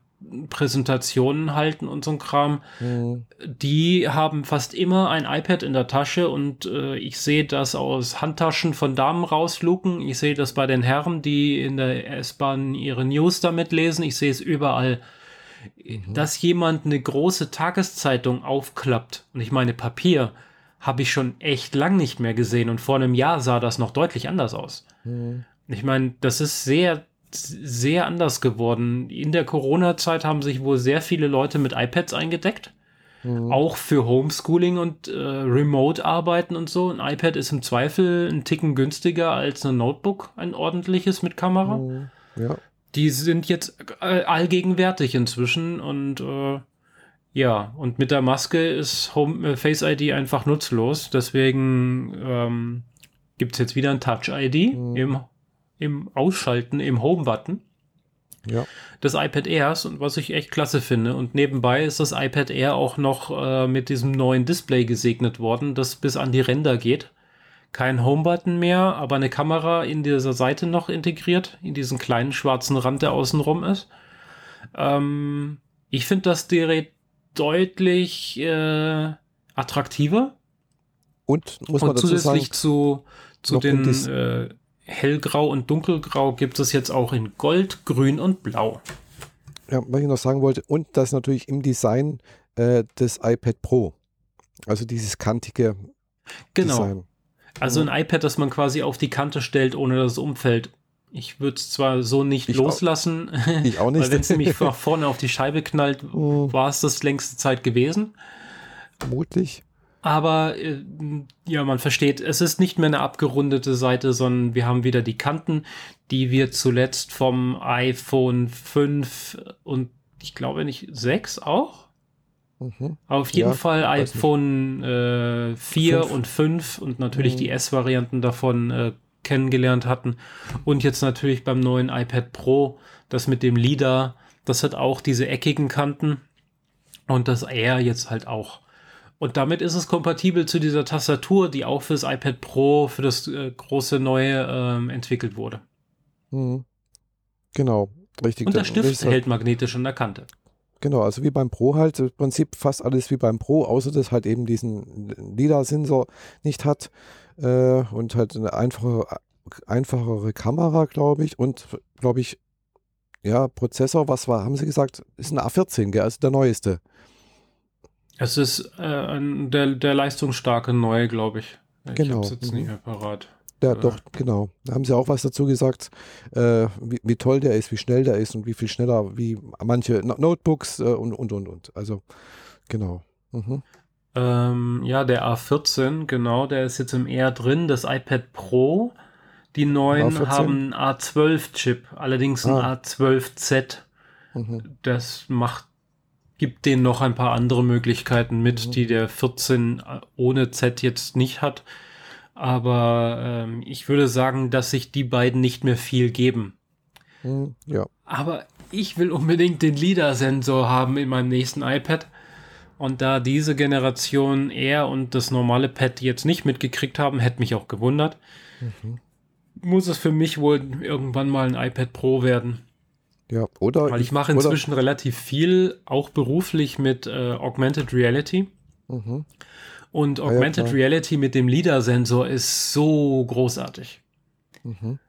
Präsentationen halten und so ein Kram, mhm. die haben fast immer ein iPad in der Tasche und äh, ich sehe das aus Handtaschen von Damen rausluken. Ich sehe das bei den Herren, die in der S-Bahn ihre News damit lesen. Ich sehe es überall. Mhm. Dass jemand eine große Tageszeitung aufklappt, und ich meine Papier, habe ich schon echt lang nicht mehr gesehen und vor einem Jahr sah das noch deutlich anders aus. Mhm. Ich meine, das ist sehr sehr anders geworden. In der Corona-Zeit haben sich wohl sehr viele Leute mit iPads eingedeckt. Mhm. Auch für Homeschooling und äh, Remote-Arbeiten und so. Ein iPad ist im Zweifel ein Ticken günstiger als ein Notebook, ein ordentliches mit Kamera. Mhm. Ja. Die sind jetzt äh, allgegenwärtig inzwischen und äh, ja, und mit der Maske ist Home, äh, Face ID einfach nutzlos. Deswegen ähm, gibt es jetzt wieder ein Touch ID mhm. im im Ausschalten im Home-Button ja. des iPad Airs und was ich echt klasse finde. Und nebenbei ist das iPad Air auch noch äh, mit diesem neuen Display gesegnet worden, das bis an die Ränder geht. Kein Home-Button mehr, aber eine Kamera in dieser Seite noch integriert, in diesen kleinen schwarzen Rand, der außenrum ist. Ähm, ich finde das Gerät deutlich äh, attraktiver. Und muss man und zusätzlich sagen, zu, zu den äh, hellgrau und dunkelgrau gibt es jetzt auch in Gold, Grün und Blau. Ja, was ich noch sagen wollte, und das natürlich im Design äh, des iPad Pro. Also dieses kantige genau. Design. Also ein iPad, das man quasi auf die Kante stellt, ohne dass es umfällt. Ich würde es zwar so nicht ich loslassen, auch, ich auch nicht. weil wenn es nämlich vorne auf die Scheibe knallt, oh. war es das längste Zeit gewesen. Vermutlich. Aber äh, ja, man versteht, es ist nicht mehr eine abgerundete Seite, sondern wir haben wieder die Kanten, die wir zuletzt vom iPhone 5 und ich glaube nicht 6 auch. Mhm. Auf jeden ja, Fall iPhone äh, 4 5. und 5 und natürlich mhm. die S-Varianten davon äh, kennengelernt hatten. Und jetzt natürlich beim neuen iPad Pro, das mit dem LIDAR, das hat auch diese eckigen Kanten und das Air jetzt halt auch. Und damit ist es kompatibel zu dieser Tastatur, die auch fürs iPad Pro, für das äh, große neue ähm, entwickelt wurde. Mhm. Genau, richtig. Und der Stift halt, hält magnetisch an der Kante. Genau, also wie beim Pro halt, im Prinzip fast alles wie beim Pro, außer dass halt eben diesen LIDAR-Sensor nicht hat äh, und halt eine einfache, einfachere Kamera, glaube ich, und glaube ich, ja, Prozessor, was war, haben sie gesagt, ist ein A14, gell, also der neueste. Es ist äh, der, der leistungsstarke neue, glaube ich. Ich genau. habe jetzt mhm. nicht mehr parat. Ja, äh. doch, genau. Da haben sie auch was dazu gesagt, äh, wie, wie, toll der ist, wie schnell der ist und wie viel schneller wie manche Notebooks äh, und, und, und, und. Also, genau. Mhm. Ähm, ja, der A14, genau, der ist jetzt im R drin. Das iPad Pro, die neuen A14? haben einen A12-Chip, allerdings ah. einen A12Z. Mhm. Das macht gibt denen noch ein paar andere Möglichkeiten mit, mhm. die der 14 ohne Z jetzt nicht hat. Aber ähm, ich würde sagen, dass sich die beiden nicht mehr viel geben. Mhm, ja. Aber ich will unbedingt den LIDAR-Sensor haben in meinem nächsten iPad. Und da diese Generation er und das normale Pad jetzt nicht mitgekriegt haben, hätte mich auch gewundert. Mhm. Muss es für mich wohl irgendwann mal ein iPad Pro werden. Ja, oder. Weil ich mache inzwischen relativ viel, auch beruflich mit äh, Augmented Reality. Mhm. Und Augmented ah, ja, Reality mit dem LIDAR-Sensor ist so großartig. Mhm.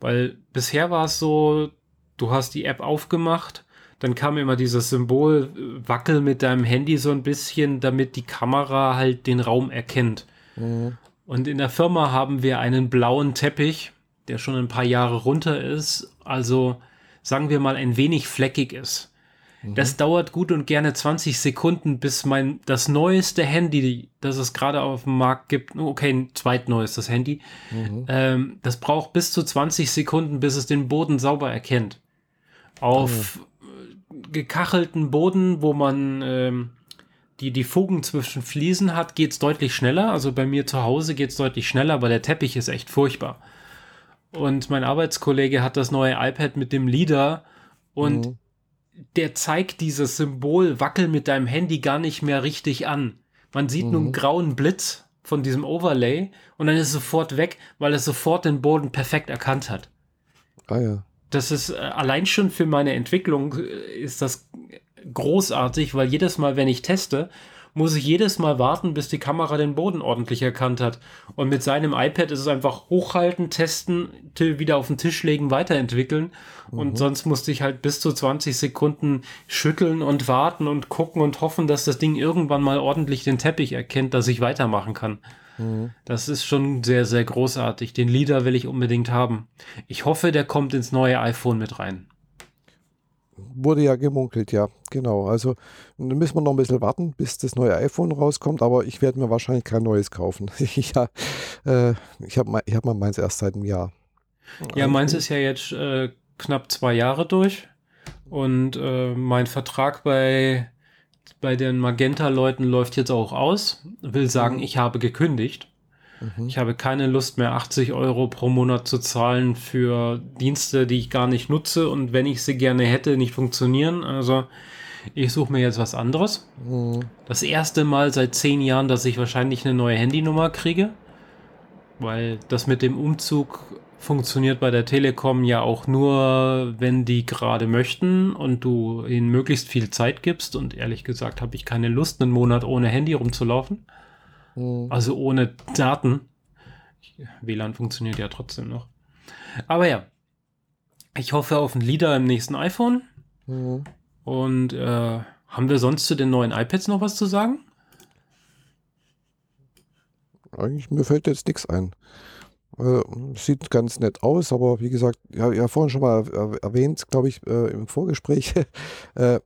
Weil bisher war es so, du hast die App aufgemacht, dann kam immer dieses Symbol, äh, wackel mit deinem Handy so ein bisschen, damit die Kamera halt den Raum erkennt. Mhm. Und in der Firma haben wir einen blauen Teppich, der schon ein paar Jahre runter ist. Also sagen wir mal, ein wenig fleckig ist. Mhm. Das dauert gut und gerne 20 Sekunden, bis mein das neueste Handy, das es gerade auf dem Markt gibt, okay, ein zweitneuestes Handy, mhm. ähm, das braucht bis zu 20 Sekunden, bis es den Boden sauber erkennt. Auf mhm. gekachelten Boden, wo man ähm, die, die Fugen zwischen Fliesen hat, geht es deutlich schneller. Also bei mir zu Hause geht es deutlich schneller, aber der Teppich ist echt furchtbar. Und mein Arbeitskollege hat das neue iPad mit dem Leader und mhm. der zeigt dieses Symbol Wackel mit deinem Handy gar nicht mehr richtig an. Man sieht mhm. nur einen grauen Blitz von diesem Overlay und dann ist es sofort weg, weil es sofort den Boden perfekt erkannt hat. Ah ja. das ist äh, allein schon für meine Entwicklung äh, ist das großartig, weil jedes Mal, wenn ich teste, muss ich jedes Mal warten, bis die Kamera den Boden ordentlich erkannt hat. Und mit seinem iPad ist es einfach hochhalten, testen, wieder auf den Tisch legen, weiterentwickeln. Mhm. Und sonst musste ich halt bis zu 20 Sekunden schütteln und warten und gucken und hoffen, dass das Ding irgendwann mal ordentlich den Teppich erkennt, dass ich weitermachen kann. Mhm. Das ist schon sehr, sehr großartig. Den Leader will ich unbedingt haben. Ich hoffe, der kommt ins neue iPhone mit rein. Wurde ja gemunkelt, ja, genau. Also da müssen wir noch ein bisschen warten, bis das neue iPhone rauskommt, aber ich werde mir wahrscheinlich kein neues kaufen. ja, äh, ich habe ich hab mal meins erst seit einem Jahr. Ja, meins ist ja jetzt äh, knapp zwei Jahre durch und äh, mein Vertrag bei, bei den Magenta-Leuten läuft jetzt auch aus. Will sagen, mhm. ich habe gekündigt. Mhm. Ich habe keine Lust mehr, 80 Euro pro Monat zu zahlen für Dienste, die ich gar nicht nutze und wenn ich sie gerne hätte, nicht funktionieren. Also ich suche mir jetzt was anderes. Mhm. Das erste Mal seit zehn Jahren, dass ich wahrscheinlich eine neue Handynummer kriege, weil das mit dem Umzug funktioniert bei der Telekom ja auch nur, wenn die gerade möchten und du ihnen möglichst viel Zeit gibst. Und ehrlich gesagt habe ich keine Lust, einen Monat ohne Handy rumzulaufen. Mhm. Also ohne Daten. WLAN funktioniert ja trotzdem noch. Aber ja, ich hoffe auf ein Leader im nächsten iPhone. Mhm. Und äh, haben wir sonst zu den neuen iPads noch was zu sagen? Eigentlich, mir fällt jetzt nichts ein. Äh, sieht ganz nett aus, aber wie gesagt, ja, ja vorhin schon mal erwähnt, glaube ich, äh, im Vorgespräch. äh,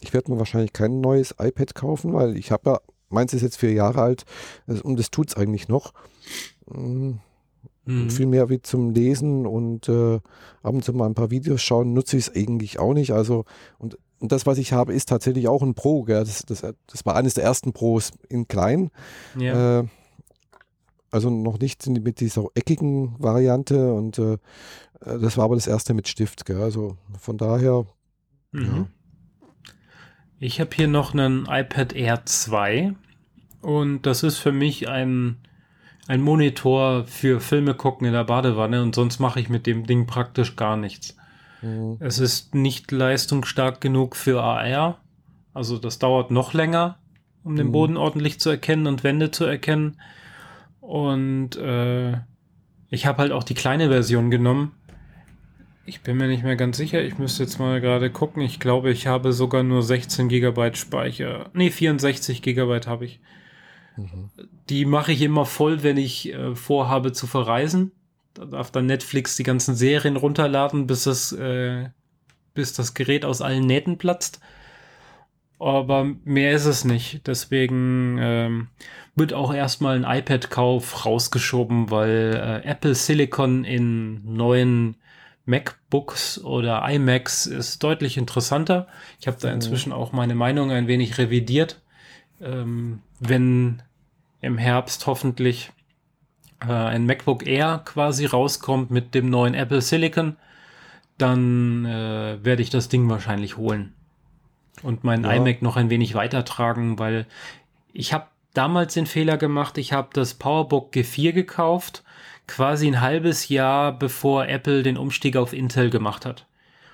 ich werde mir wahrscheinlich kein neues iPad kaufen, weil ich habe ja Meins ist jetzt vier Jahre alt und das tut es eigentlich noch. Mhm. Viel mehr wie zum Lesen und äh, ab und zu mal ein paar Videos schauen, nutze ich es eigentlich auch nicht. Also, und, und, das, was ich habe, ist tatsächlich auch ein Pro. Das, das, das war eines der ersten Pros in klein. Ja. Äh, also noch nicht mit dieser eckigen Variante und äh, das war aber das erste mit Stift. Gell? Also von daher, mhm. ja. Ich habe hier noch einen iPad Air 2 und das ist für mich ein, ein Monitor für Filme gucken in der Badewanne und sonst mache ich mit dem Ding praktisch gar nichts. Mhm. Es ist nicht leistungsstark genug für AR, also das dauert noch länger, um den mhm. Boden ordentlich zu erkennen und Wände zu erkennen. Und äh, ich habe halt auch die kleine Version genommen, ich bin mir nicht mehr ganz sicher. Ich müsste jetzt mal gerade gucken. Ich glaube, ich habe sogar nur 16 GB Speicher. Ne, 64 GB habe ich. Mhm. Die mache ich immer voll, wenn ich äh, vorhabe zu verreisen. Da darf dann Netflix die ganzen Serien runterladen, bis das, äh, bis das Gerät aus allen Nähten platzt. Aber mehr ist es nicht. Deswegen ähm, wird auch erstmal ein iPad-Kauf rausgeschoben, weil äh, Apple Silicon in neuen MacBooks oder iMacs ist deutlich interessanter. Ich habe da mhm. inzwischen auch meine Meinung ein wenig revidiert. Ähm, wenn im Herbst hoffentlich äh, ein MacBook Air quasi rauskommt mit dem neuen Apple Silicon, dann äh, werde ich das Ding wahrscheinlich holen und meinen ja. iMac noch ein wenig weitertragen, weil ich habe damals den Fehler gemacht, ich habe das PowerBook G4 gekauft quasi ein halbes Jahr bevor Apple den Umstieg auf Intel gemacht hat.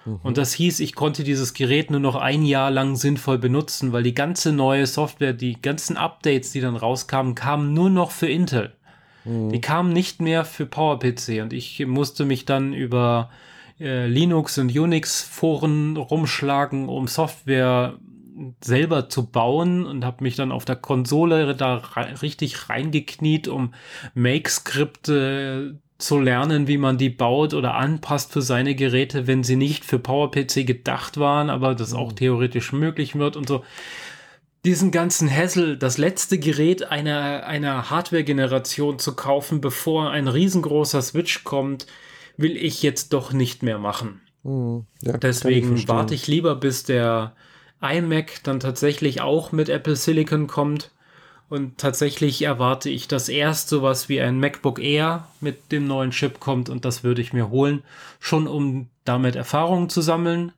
Mhm. Und das hieß, ich konnte dieses Gerät nur noch ein Jahr lang sinnvoll benutzen, weil die ganze neue Software, die ganzen Updates, die dann rauskamen, kamen nur noch für Intel. Mhm. Die kamen nicht mehr für PowerPC und ich musste mich dann über äh, Linux und Unix Foren rumschlagen, um Software selber zu bauen und habe mich dann auf der Konsole da richtig reingekniet, um Make-Skripte zu lernen, wie man die baut oder anpasst für seine Geräte, wenn sie nicht für PowerPC gedacht waren, aber das auch mhm. theoretisch möglich wird und so. Diesen ganzen Hassel, das letzte Gerät einer, einer Hardware-Generation zu kaufen, bevor ein riesengroßer Switch kommt, will ich jetzt doch nicht mehr machen. Mhm. Ja, Deswegen warte ich lieber, bis der iMac dann tatsächlich auch mit Apple Silicon kommt. Und tatsächlich erwarte ich, dass erst sowas wie ein MacBook Air mit dem neuen Chip kommt und das würde ich mir holen, schon um damit Erfahrungen zu sammeln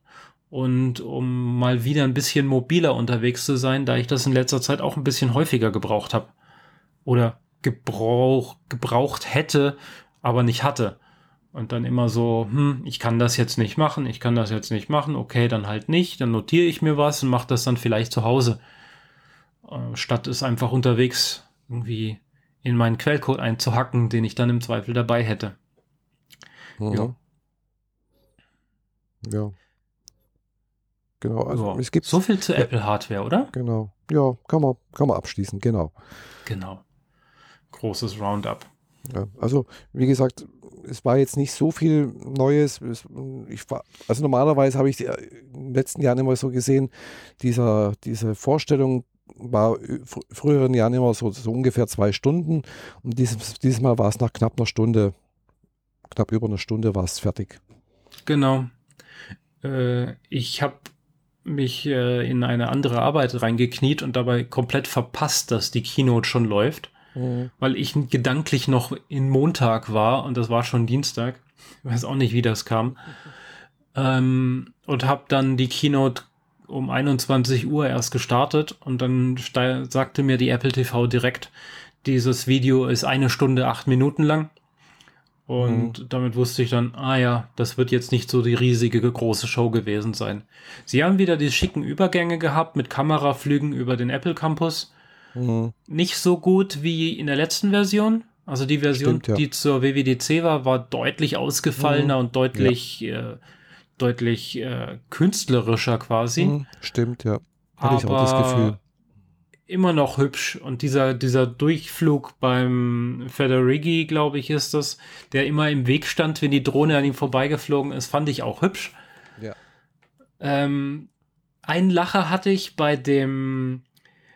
und um mal wieder ein bisschen mobiler unterwegs zu sein, da ich das in letzter Zeit auch ein bisschen häufiger gebraucht habe. Oder gebrauch, gebraucht hätte, aber nicht hatte. Und dann immer so, hm, ich kann das jetzt nicht machen, ich kann das jetzt nicht machen, okay, dann halt nicht, dann notiere ich mir was und mache das dann vielleicht zu Hause. Äh, statt es einfach unterwegs irgendwie in meinen Quellcode einzuhacken, den ich dann im Zweifel dabei hätte. Mhm. Ja. Ja. Genau, also ja. es gibt so viel zu ja, Apple Hardware, oder? Genau. Ja, kann man, kann man abschließen, genau. Genau. Großes Roundup. Ja, also, wie gesagt, es war jetzt nicht so viel Neues. Ich war, also normalerweise habe ich in den letzten Jahren immer so gesehen, dieser, diese Vorstellung war früheren Jahren immer so, so ungefähr zwei Stunden und dieses, dieses Mal war es nach knapp einer Stunde, knapp über einer Stunde war es fertig. Genau. Äh, ich habe mich äh, in eine andere Arbeit reingekniet und dabei komplett verpasst, dass die Keynote schon läuft, mhm. weil ich gedanklich noch in Montag war und das war schon Dienstag. Ich weiß auch nicht, wie das kam. Ähm, und habe dann die Keynote um 21 Uhr erst gestartet und dann sagte mir die Apple TV direkt, dieses Video ist eine Stunde, acht Minuten lang. Und mhm. damit wusste ich dann, ah ja, das wird jetzt nicht so die riesige große Show gewesen sein. Sie haben wieder die schicken Übergänge gehabt mit Kameraflügen über den Apple Campus. Mhm. Nicht so gut wie in der letzten Version. Also die Version, Stimmt, ja. die zur WWDC war, war deutlich ausgefallener mhm. und deutlich, ja. äh, deutlich äh, künstlerischer quasi. Mhm. Stimmt, ja. Hatte ich auch das Gefühl immer noch hübsch. Und dieser, dieser Durchflug beim Federighi, glaube ich, ist das, der immer im Weg stand, wenn die Drohne an ihm vorbeigeflogen ist, fand ich auch hübsch. Ja. Ähm, einen Lacher hatte ich bei dem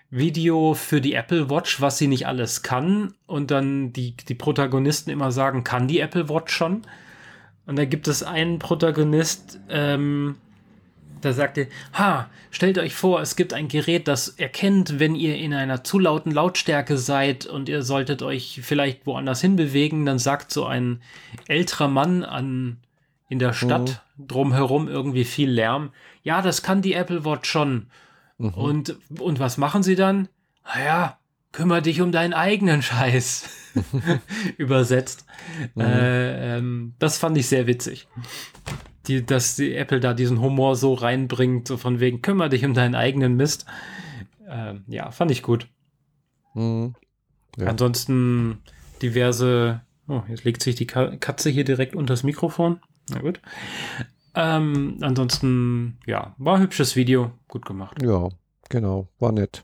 Video für die Apple Watch, was sie nicht alles kann. Und dann die, die Protagonisten immer sagen, kann die Apple Watch schon? Und da gibt es einen Protagonist, ähm, da sagte, ha, stellt euch vor, es gibt ein Gerät, das erkennt, wenn ihr in einer zu lauten Lautstärke seid und ihr solltet euch vielleicht woanders hinbewegen, dann sagt so ein älterer Mann an, in der Stadt mhm. drumherum irgendwie viel Lärm. Ja, das kann die Apple Watch schon. Mhm. Und, und was machen sie dann? Naja, kümmere dich um deinen eigenen Scheiß. Übersetzt. Mhm. Äh, ähm, das fand ich sehr witzig die, dass die Apple da diesen Humor so reinbringt, so von wegen, kümmere dich um deinen eigenen Mist. Ähm, ja, fand ich gut. Mhm. Ja. Ansonsten diverse, oh, jetzt legt sich die Katze hier direkt unter das Mikrofon. Na gut. Ähm, ansonsten, ja, war ein hübsches Video, gut gemacht. Ja, genau, war nett.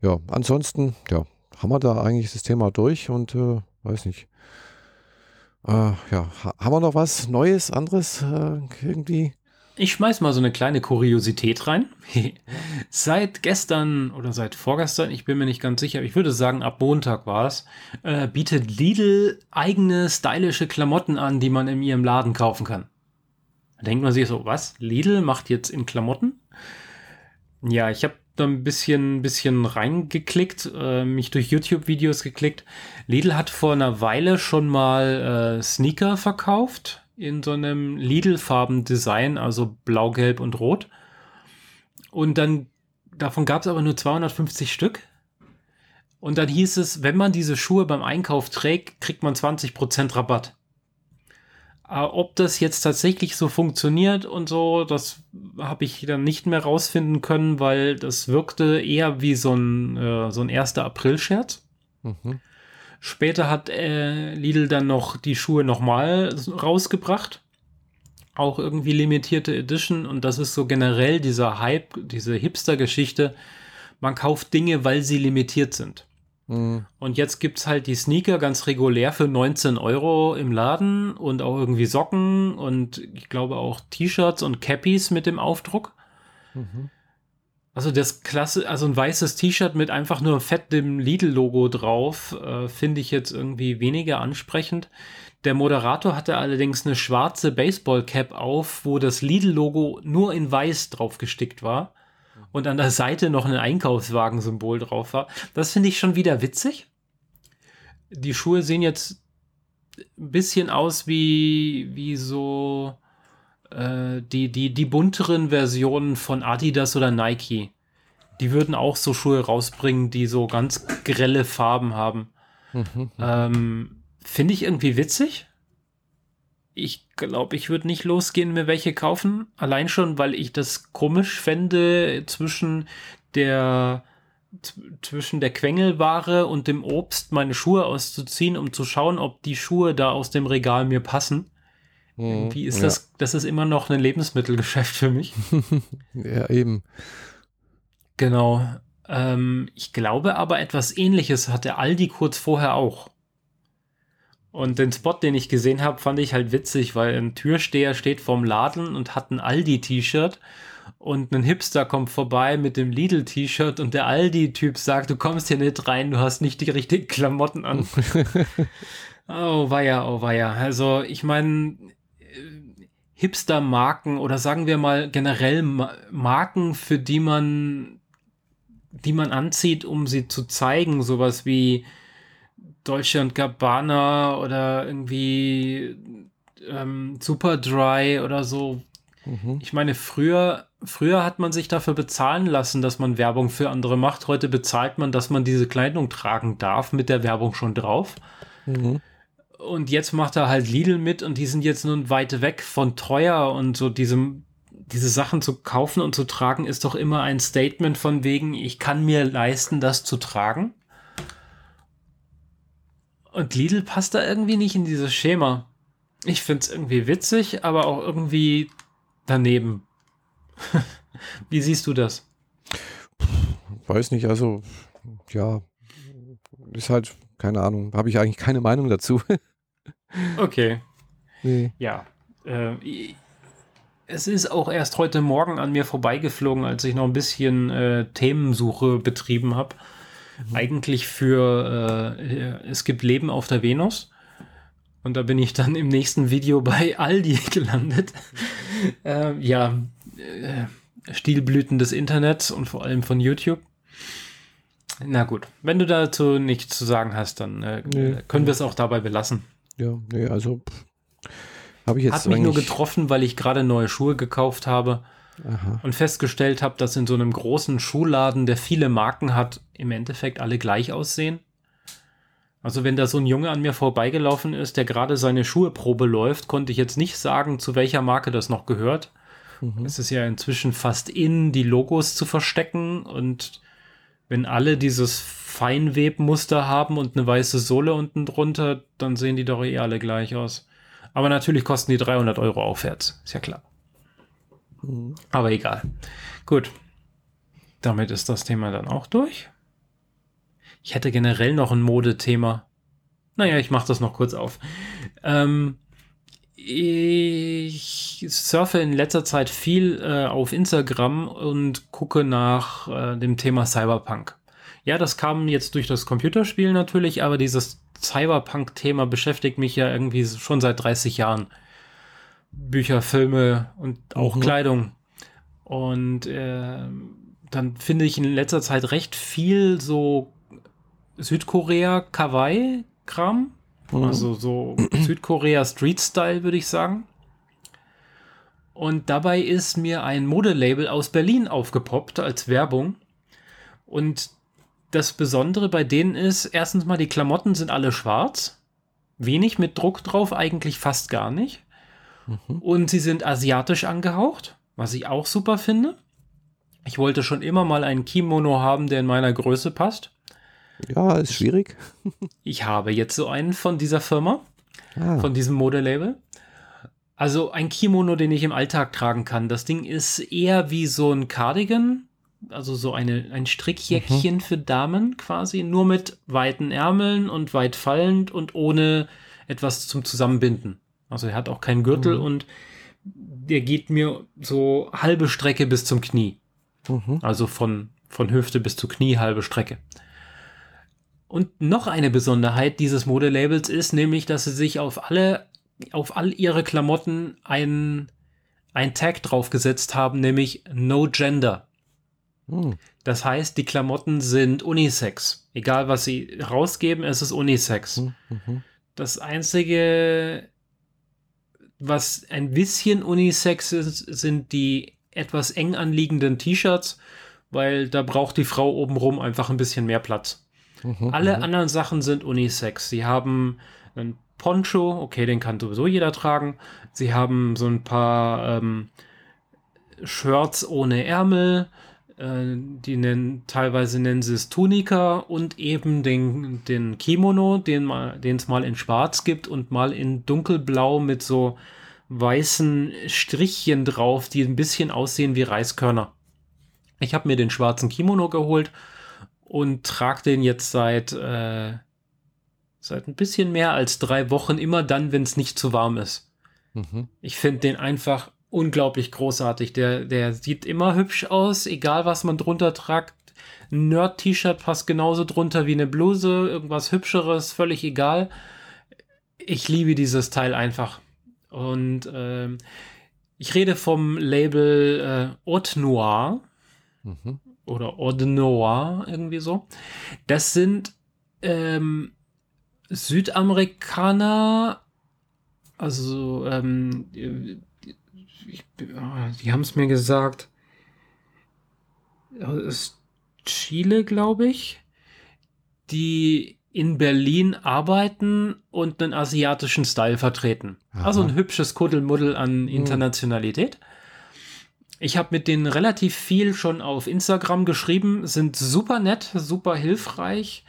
Ja, ansonsten, ja, haben wir da eigentlich das Thema durch und äh, weiß nicht. Äh, ja, haben wir noch was Neues, anderes äh, irgendwie? Ich schmeiß mal so eine kleine Kuriosität rein. seit gestern oder seit vorgestern, ich bin mir nicht ganz sicher, ich würde sagen, ab Montag war es, äh, bietet Lidl eigene stylische Klamotten an, die man in ihrem Laden kaufen kann. Da denkt man sich so, was? Lidl macht jetzt in Klamotten? Ja, ich habe da ein bisschen, bisschen reingeklickt, äh, mich durch YouTube-Videos geklickt. Lidl hat vor einer Weile schon mal äh, Sneaker verkauft in so einem Lidl-Farben-Design, also blau, gelb und rot. Und dann, davon gab es aber nur 250 Stück. Und dann hieß es, wenn man diese Schuhe beim Einkauf trägt, kriegt man 20% Rabatt. Äh, ob das jetzt tatsächlich so funktioniert und so, das habe ich dann nicht mehr rausfinden können, weil das wirkte eher wie so ein, äh, so ein 1. April-Scherz. Mhm. Später hat äh, Lidl dann noch die Schuhe nochmal rausgebracht. Auch irgendwie limitierte Edition. Und das ist so generell dieser Hype, diese Hipster-Geschichte. Man kauft Dinge, weil sie limitiert sind. Mhm. Und jetzt gibt es halt die Sneaker ganz regulär für 19 Euro im Laden und auch irgendwie Socken und ich glaube auch T-Shirts und Cappies mit dem Aufdruck. Mhm. Also das klasse, also ein weißes T-Shirt mit einfach nur fett dem Lidl-Logo drauf, äh, finde ich jetzt irgendwie weniger ansprechend. Der Moderator hatte allerdings eine schwarze Baseball-Cap auf, wo das Lidl-Logo nur in weiß drauf gestickt war und an der Seite noch ein Einkaufswagen-Symbol drauf war. Das finde ich schon wieder witzig. Die Schuhe sehen jetzt ein bisschen aus wie, wie so äh, die, die, die bunteren Versionen von Adidas oder Nike. Die würden auch so Schuhe rausbringen, die so ganz grelle Farben haben. Mhm, ähm, finde ich irgendwie witzig. Ich glaube, ich würde nicht losgehen, mir welche kaufen. Allein schon, weil ich das komisch fände zwischen der zwischen der Quengelware und dem Obst meine Schuhe auszuziehen, um zu schauen, ob die Schuhe da aus dem Regal mir passen. Mhm, Wie ist ja. das? Das ist immer noch ein Lebensmittelgeschäft für mich. ja, eben. Genau. Ähm, ich glaube aber, etwas ähnliches hatte Aldi kurz vorher auch. Und den Spot, den ich gesehen habe, fand ich halt witzig, weil ein Türsteher steht vorm Laden und hat ein Aldi-T-Shirt und ein Hipster kommt vorbei mit dem Lidl-T-Shirt und der Aldi-Typ sagt, du kommst hier nicht rein, du hast nicht die richtigen Klamotten an. oh weia, oh weia. Also ich meine, Hipster-Marken oder sagen wir mal generell Marken, für die man, die man anzieht, um sie zu zeigen, sowas wie Dolce Gabbana oder irgendwie ähm, Superdry oder so. Mhm. Ich meine, früher Früher hat man sich dafür bezahlen lassen, dass man Werbung für andere macht. Heute bezahlt man, dass man diese Kleidung tragen darf, mit der Werbung schon drauf. Mhm. Und jetzt macht er halt Lidl mit und die sind jetzt nun weit weg von teuer und so diesem, diese Sachen zu kaufen und zu tragen ist doch immer ein Statement von wegen, ich kann mir leisten, das zu tragen. Und Lidl passt da irgendwie nicht in dieses Schema. Ich finde es irgendwie witzig, aber auch irgendwie daneben. Wie siehst du das? Weiß nicht, also ja, ist halt, keine Ahnung, habe ich eigentlich keine Meinung dazu. okay. Nee. Ja. Äh, es ist auch erst heute Morgen an mir vorbeigeflogen, als ich noch ein bisschen äh, Themensuche betrieben habe. Mhm. Eigentlich für äh, Es gibt Leben auf der Venus. Und da bin ich dann im nächsten Video bei Aldi gelandet. äh, ja, äh, Stilblüten des Internets und vor allem von YouTube. Na gut, wenn du dazu nichts zu sagen hast, dann äh, nee, können wir es auch dabei belassen. Ja, nee, also habe ich jetzt. Hat mich nur getroffen, weil ich gerade neue Schuhe gekauft habe Aha. und festgestellt habe, dass in so einem großen Schuhladen, der viele Marken hat, im Endeffekt alle gleich aussehen. Also wenn da so ein Junge an mir vorbeigelaufen ist, der gerade seine Schuheprobe läuft, konnte ich jetzt nicht sagen, zu welcher Marke das noch gehört. Mhm. Es ist ja inzwischen fast in, die Logos zu verstecken und wenn alle dieses Feinwebmuster haben und eine weiße Sohle unten drunter, dann sehen die doch eh alle gleich aus. Aber natürlich kosten die 300 Euro aufwärts, ist ja klar. Mhm. Aber egal. Gut. Damit ist das Thema dann auch durch. Ich hätte generell noch ein Modethema. Naja, ich mache das noch kurz auf. Ähm, ich surfe in letzter Zeit viel äh, auf Instagram und gucke nach äh, dem Thema Cyberpunk. Ja, das kam jetzt durch das Computerspiel natürlich, aber dieses Cyberpunk-Thema beschäftigt mich ja irgendwie schon seit 30 Jahren. Bücher, Filme und auch mhm. Kleidung. Und äh, dann finde ich in letzter Zeit recht viel so Südkorea, Kawaii-Kram. Mhm. Also so Südkorea Street-Style, würde ich sagen. Und dabei ist mir ein Modelabel aus Berlin aufgepoppt als Werbung. Und das Besondere bei denen ist, erstens mal, die Klamotten sind alle schwarz. Wenig mit Druck drauf, eigentlich fast gar nicht. Mhm. Und sie sind asiatisch angehaucht, was ich auch super finde. Ich wollte schon immer mal einen Kimono haben, der in meiner Größe passt. Ja, ist schwierig. Ich habe jetzt so einen von dieser Firma, ah. von diesem Modelabel. Also ein Kimono, den ich im Alltag tragen kann. Das Ding ist eher wie so ein Cardigan, also so eine, ein Strickjäckchen mhm. für Damen quasi, nur mit weiten Ärmeln und weit fallend und ohne etwas zum Zusammenbinden. Also er hat auch keinen Gürtel mhm. und der geht mir so halbe Strecke bis zum Knie. Mhm. Also von, von Hüfte bis zu Knie halbe Strecke. Und noch eine Besonderheit dieses Modelabels ist nämlich, dass sie sich auf alle, auf all ihre Klamotten ein, ein Tag draufgesetzt haben, nämlich No Gender. Hm. Das heißt, die Klamotten sind Unisex. Egal was sie rausgeben, es ist Unisex. Hm, mhm. Das einzige, was ein bisschen Unisex ist, sind die etwas eng anliegenden T-Shirts, weil da braucht die Frau obenrum einfach ein bisschen mehr Platz. Mhm, Alle mhm. anderen Sachen sind Unisex. Sie haben ein Poncho, okay, den kann sowieso jeder tragen. Sie haben so ein paar ähm, Shirts ohne Ärmel, die nennen, teilweise nennen sie es Tunika und eben den, den Kimono, den es mal in schwarz gibt und mal in dunkelblau mit so weißen Strichchen drauf, die ein bisschen aussehen wie Reiskörner. Ich habe mir den schwarzen Kimono geholt und trage den jetzt seit, äh, seit ein bisschen mehr als drei Wochen, immer dann, wenn es nicht zu warm ist. Mhm. Ich finde den einfach unglaublich großartig. Der, der sieht immer hübsch aus, egal was man drunter tragt. Ein Nerd-T-Shirt passt genauso drunter wie eine Bluse, irgendwas Hübscheres, völlig egal. Ich liebe dieses Teil einfach. Und ähm, ich rede vom Label äh, Haute Noir mhm. oder Haute Noir, irgendwie so. Das sind ähm, Südamerikaner, also ähm, ich, die haben es mir gesagt, aus Chile, glaube ich, die in Berlin arbeiten und einen asiatischen Style vertreten. Aha. Also ein hübsches Kuddelmuddel an. Internationalität. Ich habe mit denen relativ viel schon auf Instagram geschrieben, sind super nett, super hilfreich.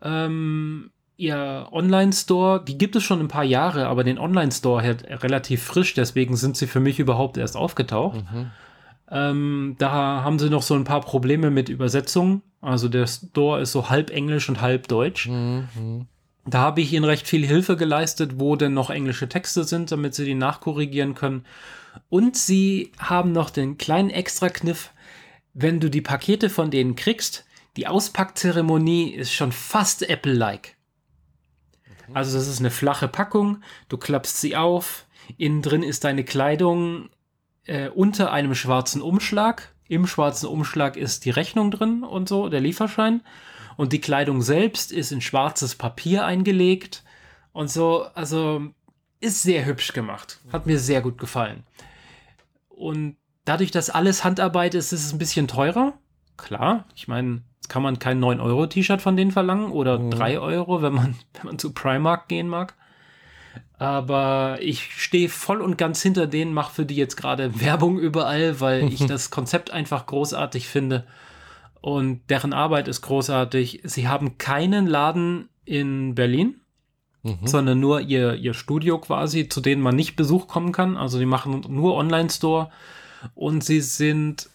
Ähm, ihr Online-Store, die gibt es schon ein paar Jahre, aber den Online-Store halt relativ frisch, deswegen sind sie für mich überhaupt erst aufgetaucht. Mhm. Ähm, da haben sie noch so ein paar Probleme mit Übersetzung. Also der Store ist so halb Englisch und halb Deutsch. Mhm. Da habe ich ihnen recht viel Hilfe geleistet, wo denn noch englische Texte sind, damit sie die nachkorrigieren können. Und sie haben noch den kleinen Extra-Kniff, wenn du die Pakete von denen kriegst, die Auspackzeremonie ist schon fast Apple-like. Also das ist eine flache Packung, du klappst sie auf, innen drin ist deine Kleidung äh, unter einem schwarzen Umschlag. Im schwarzen Umschlag ist die Rechnung drin und so, der Lieferschein. Und die Kleidung selbst ist in schwarzes Papier eingelegt und so. Also ist sehr hübsch gemacht. Hat mir sehr gut gefallen. Und dadurch, dass alles Handarbeit ist, ist es ein bisschen teurer. Klar, ich meine, kann man kein 9-Euro-T-Shirt von denen verlangen oder mhm. 3 Euro, wenn man, wenn man zu Primark gehen mag. Aber ich stehe voll und ganz hinter denen, mache für die jetzt gerade Werbung überall, weil ich das Konzept einfach großartig finde. Und deren Arbeit ist großartig. Sie haben keinen Laden in Berlin, mhm. sondern nur ihr, ihr Studio quasi, zu denen man nicht Besuch kommen kann. Also die machen nur Online-Store und sie sind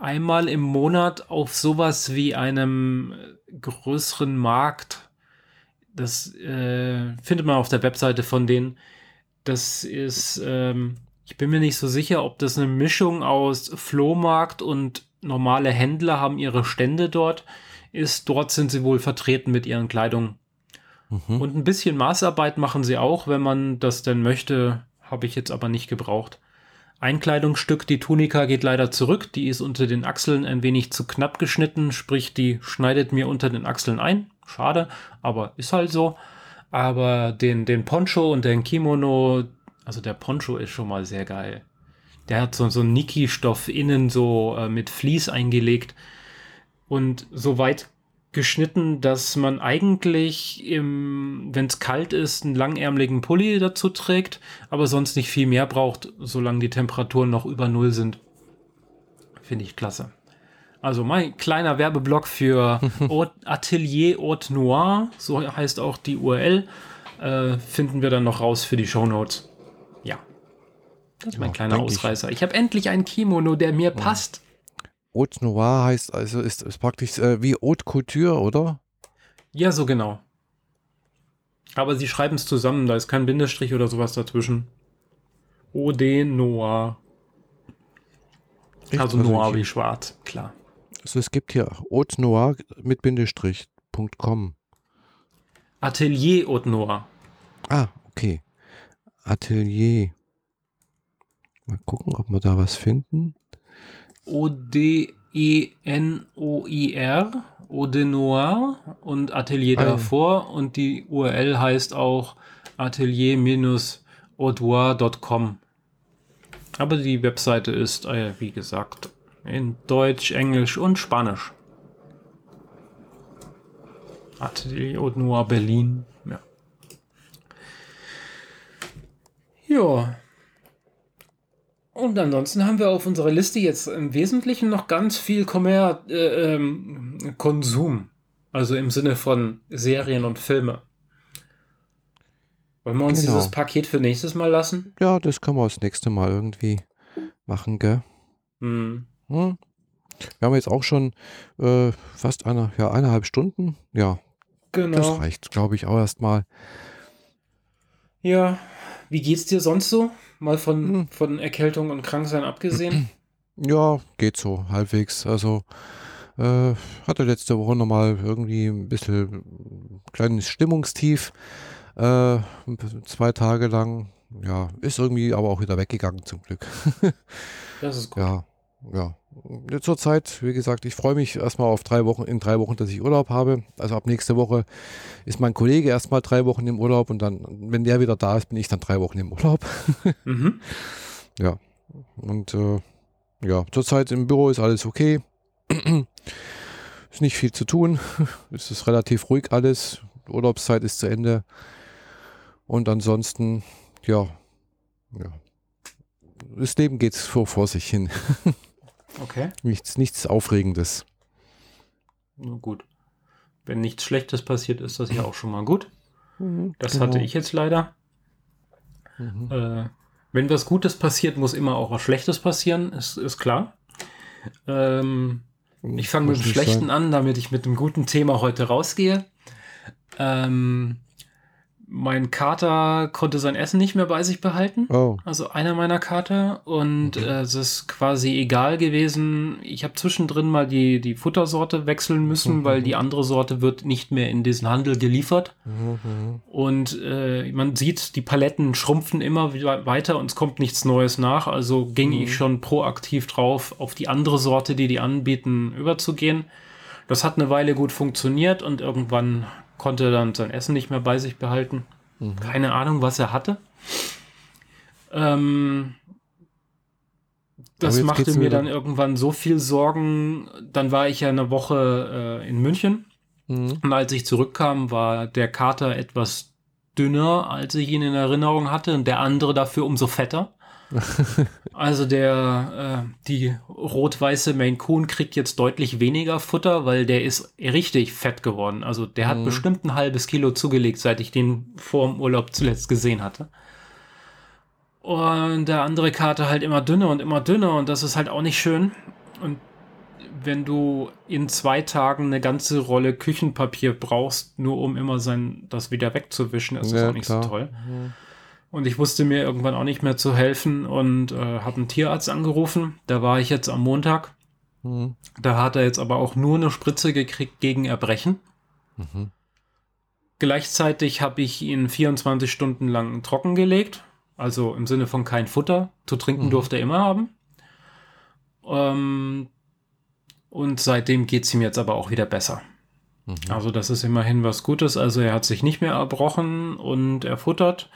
einmal im Monat auf sowas wie einem größeren Markt. Das äh, findet man auf der Webseite von denen. Das ist, ähm, ich bin mir nicht so sicher, ob das eine Mischung aus Flohmarkt und normale Händler haben ihre Stände dort ist. Dort sind sie wohl vertreten mit ihren Kleidung. Mhm. Und ein bisschen Maßarbeit machen sie auch, wenn man das denn möchte. Habe ich jetzt aber nicht gebraucht. Ein Kleidungsstück, die Tunika, geht leider zurück. Die ist unter den Achseln ein wenig zu knapp geschnitten, sprich, die schneidet mir unter den Achseln ein. Schade, aber ist halt so. Aber den, den Poncho und den Kimono, also der Poncho ist schon mal sehr geil. Der hat so, so einen Niki-Stoff innen so äh, mit Vlies eingelegt. Und soweit geschnitten, dass man eigentlich, wenn es kalt ist, einen langärmeligen Pulli dazu trägt, aber sonst nicht viel mehr braucht, solange die Temperaturen noch über Null sind. Finde ich klasse. Also mein kleiner Werbeblock für Atelier Haute Noir, so heißt auch die URL, äh, finden wir dann noch raus für die Show Notes. Ja. Das ist mein ja, kleiner Ausreißer. Ich, ich habe endlich ein Kimono, der mir ja. passt. Haute Noir heißt also, ist, ist praktisch äh, wie Haute Couture, oder? Ja, so genau. Aber sie schreiben es zusammen, da ist kein Bindestrich oder sowas dazwischen. Ode Noir. Also, also Noir wie schwarz, klar. Also es gibt hier Haute Noir mit Bindestrich.com. Atelier Haute Noir. Ah, okay. Atelier. Mal gucken, ob wir da was finden. O-D-E-N-O-I-R, Eau Noir und Atelier ah, davor und die URL heißt auch atelier-audoir.com. Aber die Webseite ist, äh, wie gesagt, in Deutsch, Englisch und Spanisch. Atelier Haute Noir Berlin. Ja. Ja. Und ansonsten haben wir auf unserer Liste jetzt im Wesentlichen noch ganz viel Kommer äh, ähm, Konsum. Also im Sinne von Serien und Filme. Wollen wir uns genau. dieses Paket für nächstes Mal lassen? Ja, das können wir das nächste Mal irgendwie machen, gell? Hm. Hm. Wir haben jetzt auch schon äh, fast eine, ja, eineinhalb Stunden. Ja, genau. das reicht, glaube ich, auch erstmal. Ja, wie geht's dir sonst so? Mal von, hm. von Erkältung und Kranksein abgesehen? Ja, geht so, halbwegs. Also äh, hatte letzte Woche nochmal irgendwie ein bisschen kleines Stimmungstief. Äh, zwei Tage lang. Ja, ist irgendwie aber auch wieder weggegangen zum Glück. das ist gut. Ja, ja. Zurzeit, wie gesagt, ich freue mich erstmal auf drei Wochen, in drei Wochen, dass ich Urlaub habe. Also ab nächste Woche ist mein Kollege erstmal drei Wochen im Urlaub und dann, wenn der wieder da ist, bin ich dann drei Wochen im Urlaub. mhm. Ja. Und äh, ja, zurzeit im Büro ist alles okay. ist nicht viel zu tun. es ist relativ ruhig alles. Urlaubszeit ist zu Ende. Und ansonsten, ja, ja. Das Leben geht vor, vor sich hin. Okay. Nichts, nichts Aufregendes. Nur gut. Wenn nichts Schlechtes passiert, ist das ja auch schon mal gut. Mhm, das genau. hatte ich jetzt leider. Mhm. Äh, wenn was Gutes passiert, muss immer auch was Schlechtes passieren, ist, ist klar. Ähm, ich fange mit dem Schlechten sein. an, damit ich mit dem guten Thema heute rausgehe. Ähm, mein Kater konnte sein Essen nicht mehr bei sich behalten. Oh. Also einer meiner Kater. Und okay. äh, es ist quasi egal gewesen. Ich habe zwischendrin mal die, die Futtersorte wechseln müssen, mhm. weil die andere Sorte wird nicht mehr in diesen Handel geliefert. Mhm. Und äh, man sieht, die Paletten schrumpfen immer weiter und es kommt nichts Neues nach. Also ging mhm. ich schon proaktiv drauf, auf die andere Sorte, die die anbieten, überzugehen. Das hat eine Weile gut funktioniert und irgendwann konnte dann sein Essen nicht mehr bei sich behalten. Mhm. Keine Ahnung, was er hatte. Ähm, das machte mir dann irgendwann so viel Sorgen. Dann war ich ja eine Woche äh, in München. Mhm. Und als ich zurückkam, war der Kater etwas dünner, als ich ihn in Erinnerung hatte. Und der andere dafür umso fetter. Also der, äh, die rot-weiße Maine Coon kriegt jetzt deutlich weniger Futter, weil der ist richtig fett geworden. Also der hat mhm. bestimmt ein halbes Kilo zugelegt, seit ich den vor dem Urlaub zuletzt gesehen hatte. Und der andere Kater halt immer dünner und immer dünner und das ist halt auch nicht schön. Und wenn du in zwei Tagen eine ganze Rolle Küchenpapier brauchst, nur um immer sein, das wieder wegzuwischen, ist das auch nicht klar. so toll. Mhm. Und ich wusste mir irgendwann auch nicht mehr zu helfen und äh, habe einen Tierarzt angerufen. Da war ich jetzt am Montag. Mhm. Da hat er jetzt aber auch nur eine Spritze gekriegt gegen Erbrechen. Mhm. Gleichzeitig habe ich ihn 24 Stunden lang trockengelegt. Also im Sinne von kein Futter. Zu trinken mhm. durfte er immer haben. Ähm, und seitdem geht es ihm jetzt aber auch wieder besser. Mhm. Also das ist immerhin was Gutes. Also er hat sich nicht mehr erbrochen und er futtert.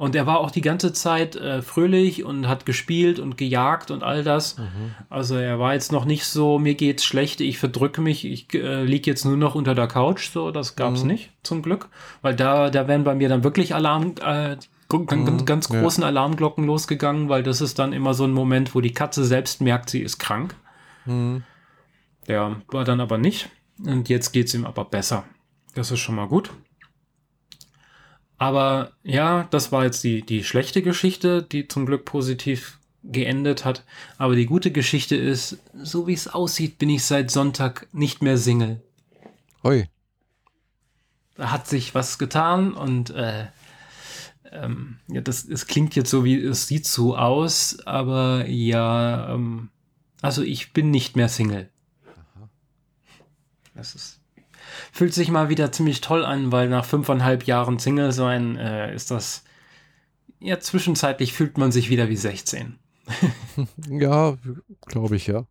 Und er war auch die ganze Zeit äh, fröhlich und hat gespielt und gejagt und all das. Mhm. Also er war jetzt noch nicht so, mir geht's schlecht, ich verdrücke mich, ich äh, liege jetzt nur noch unter der Couch. So, das gab's mhm. nicht, zum Glück. Weil da, da wären bei mir dann wirklich Alarm, äh, ganz, ganz großen ja. Alarmglocken losgegangen, weil das ist dann immer so ein Moment, wo die Katze selbst merkt, sie ist krank. Mhm. Der war dann aber nicht. Und jetzt geht's ihm aber besser. Das ist schon mal gut. Aber ja, das war jetzt die, die schlechte Geschichte, die zum Glück positiv geendet hat. Aber die gute Geschichte ist, so wie es aussieht, bin ich seit Sonntag nicht mehr Single. Oi. Da hat sich was getan und äh, ähm, ja, das, es klingt jetzt so wie, es sieht so aus, aber ja, ähm, also ich bin nicht mehr Single. Aha. Das ist fühlt sich mal wieder ziemlich toll an, weil nach fünfeinhalb Jahren Single sein äh, ist das ja zwischenzeitlich fühlt man sich wieder wie 16. ja, glaube ich, ja.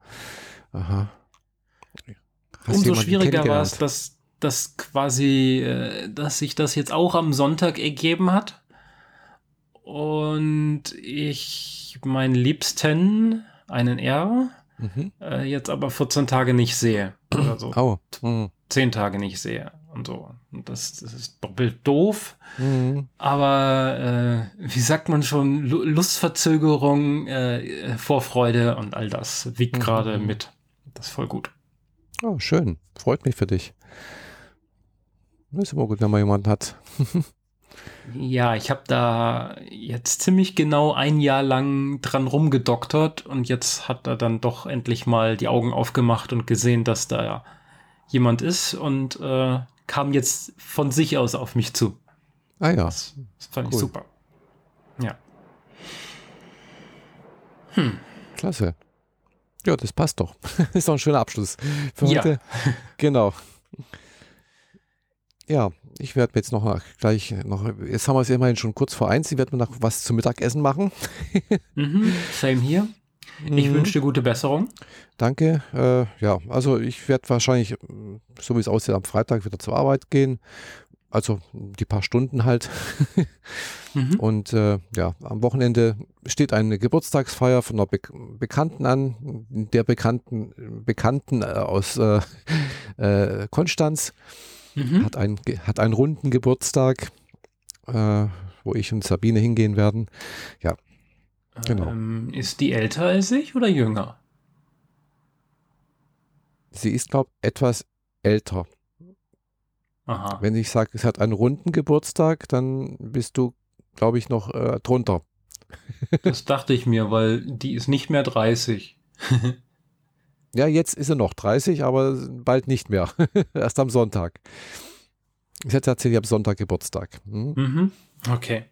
Aha. Hast Umso schwieriger war es, dass, dass quasi, äh, dass sich das jetzt auch am Sonntag ergeben hat. Und ich meinen Liebsten, einen R, mhm. äh, jetzt aber 14 Tage nicht sehe. oder so oh. mhm. Zehn Tage nicht sehe und so. Und das, das ist doppelt doof. Mhm. Aber äh, wie sagt man schon, Lustverzögerung, äh, Vorfreude und all das wiegt mhm. gerade mit. Das ist voll gut. Oh, schön. Freut mich für dich. Ist immer gut, wenn man jemanden hat. ja, ich habe da jetzt ziemlich genau ein Jahr lang dran rumgedoktert und jetzt hat er dann doch endlich mal die Augen aufgemacht und gesehen, dass da jemand ist und äh, kam jetzt von sich aus auf mich zu. Ah ja. Das, das fand cool. ich super. Ja. Hm. Klasse. Ja, das passt doch. ist doch ein schöner Abschluss für heute. Ja. Genau. Ja, ich werde jetzt noch gleich noch, jetzt haben wir es immerhin schon kurz vor eins, ich werde mir noch was zum Mittagessen machen. mhm, same hier. Ich mhm. wünsche dir gute Besserung. Danke. Äh, ja, also ich werde wahrscheinlich, so wie es aussieht, am Freitag wieder zur Arbeit gehen. Also die paar Stunden halt. mhm. Und äh, ja, am Wochenende steht eine Geburtstagsfeier von einer Be Bekannten an, der Bekannten, Bekannten äh, aus äh, äh, Konstanz. Mhm. Hat, ein, hat einen runden Geburtstag, äh, wo ich und Sabine hingehen werden. Ja, genau. Ähm, ist die älter als ich oder jünger? Sie ist, glaube ich, etwas älter. Aha. Wenn ich sage, es hat einen runden Geburtstag, dann bist du, glaube ich, noch äh, drunter. das dachte ich mir, weil die ist nicht mehr 30. Ja, jetzt ist er noch 30, aber bald nicht mehr. Erst am Sonntag. Ich hätte erzählt, ich habe Sonntag Geburtstag. Hm? Mhm. Okay.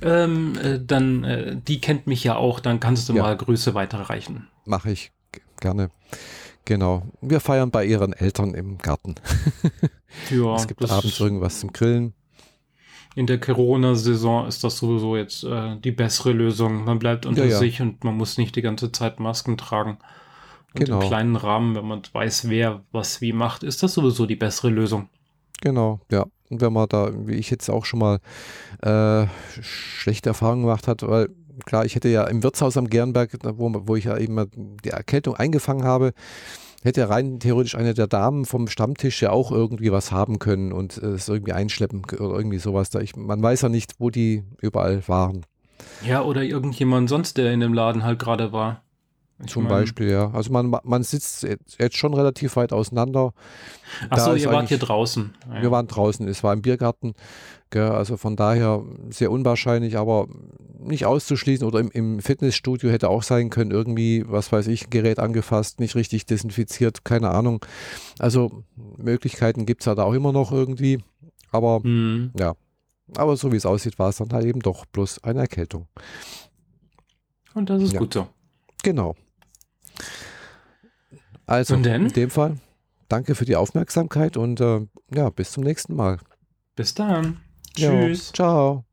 Ähm, äh, dann, äh, die kennt mich ja auch, dann kannst du ja. mal Grüße weiterreichen. Mache ich gerne. Genau. Wir feiern bei ihren Eltern im Garten. ja, es gibt abends irgendwas zum Grillen. In der Corona-Saison ist das sowieso jetzt äh, die bessere Lösung. Man bleibt unter ja, ja. sich und man muss nicht die ganze Zeit Masken tragen. Und genau. im kleinen Rahmen, wenn man weiß, wer was wie macht, ist das sowieso die bessere Lösung. Genau, ja. Und wenn man da, wie ich jetzt auch schon mal äh, schlechte Erfahrungen gemacht hat, weil klar, ich hätte ja im Wirtshaus am Gernberg, wo, wo ich ja eben die Erkältung eingefangen habe, hätte rein theoretisch eine der Damen vom Stammtisch ja auch irgendwie was haben können und es irgendwie einschleppen oder irgendwie sowas. Da ich, man weiß ja nicht, wo die überall waren. Ja, oder irgendjemand sonst, der in dem Laden halt gerade war. Zum mein, Beispiel, ja. Also man, man sitzt jetzt schon relativ weit auseinander. Achso, ihr wart hier draußen. Ja. Wir waren draußen, es war im Biergarten. Gell, also von daher sehr unwahrscheinlich, aber nicht auszuschließen. Oder im, im, Fitnessstudio hätte auch sein können, irgendwie, was weiß ich, ein Gerät angefasst, nicht richtig desinfiziert, keine Ahnung. Also Möglichkeiten gibt es halt auch immer noch irgendwie. Aber mhm. ja, aber so wie es aussieht, war es dann halt eben doch bloß eine Erkältung. Und das ist ja. gut so. Genau. Also in dem Fall, danke für die Aufmerksamkeit und äh, ja, bis zum nächsten Mal. Bis dann. Tschüss. Ja, ciao.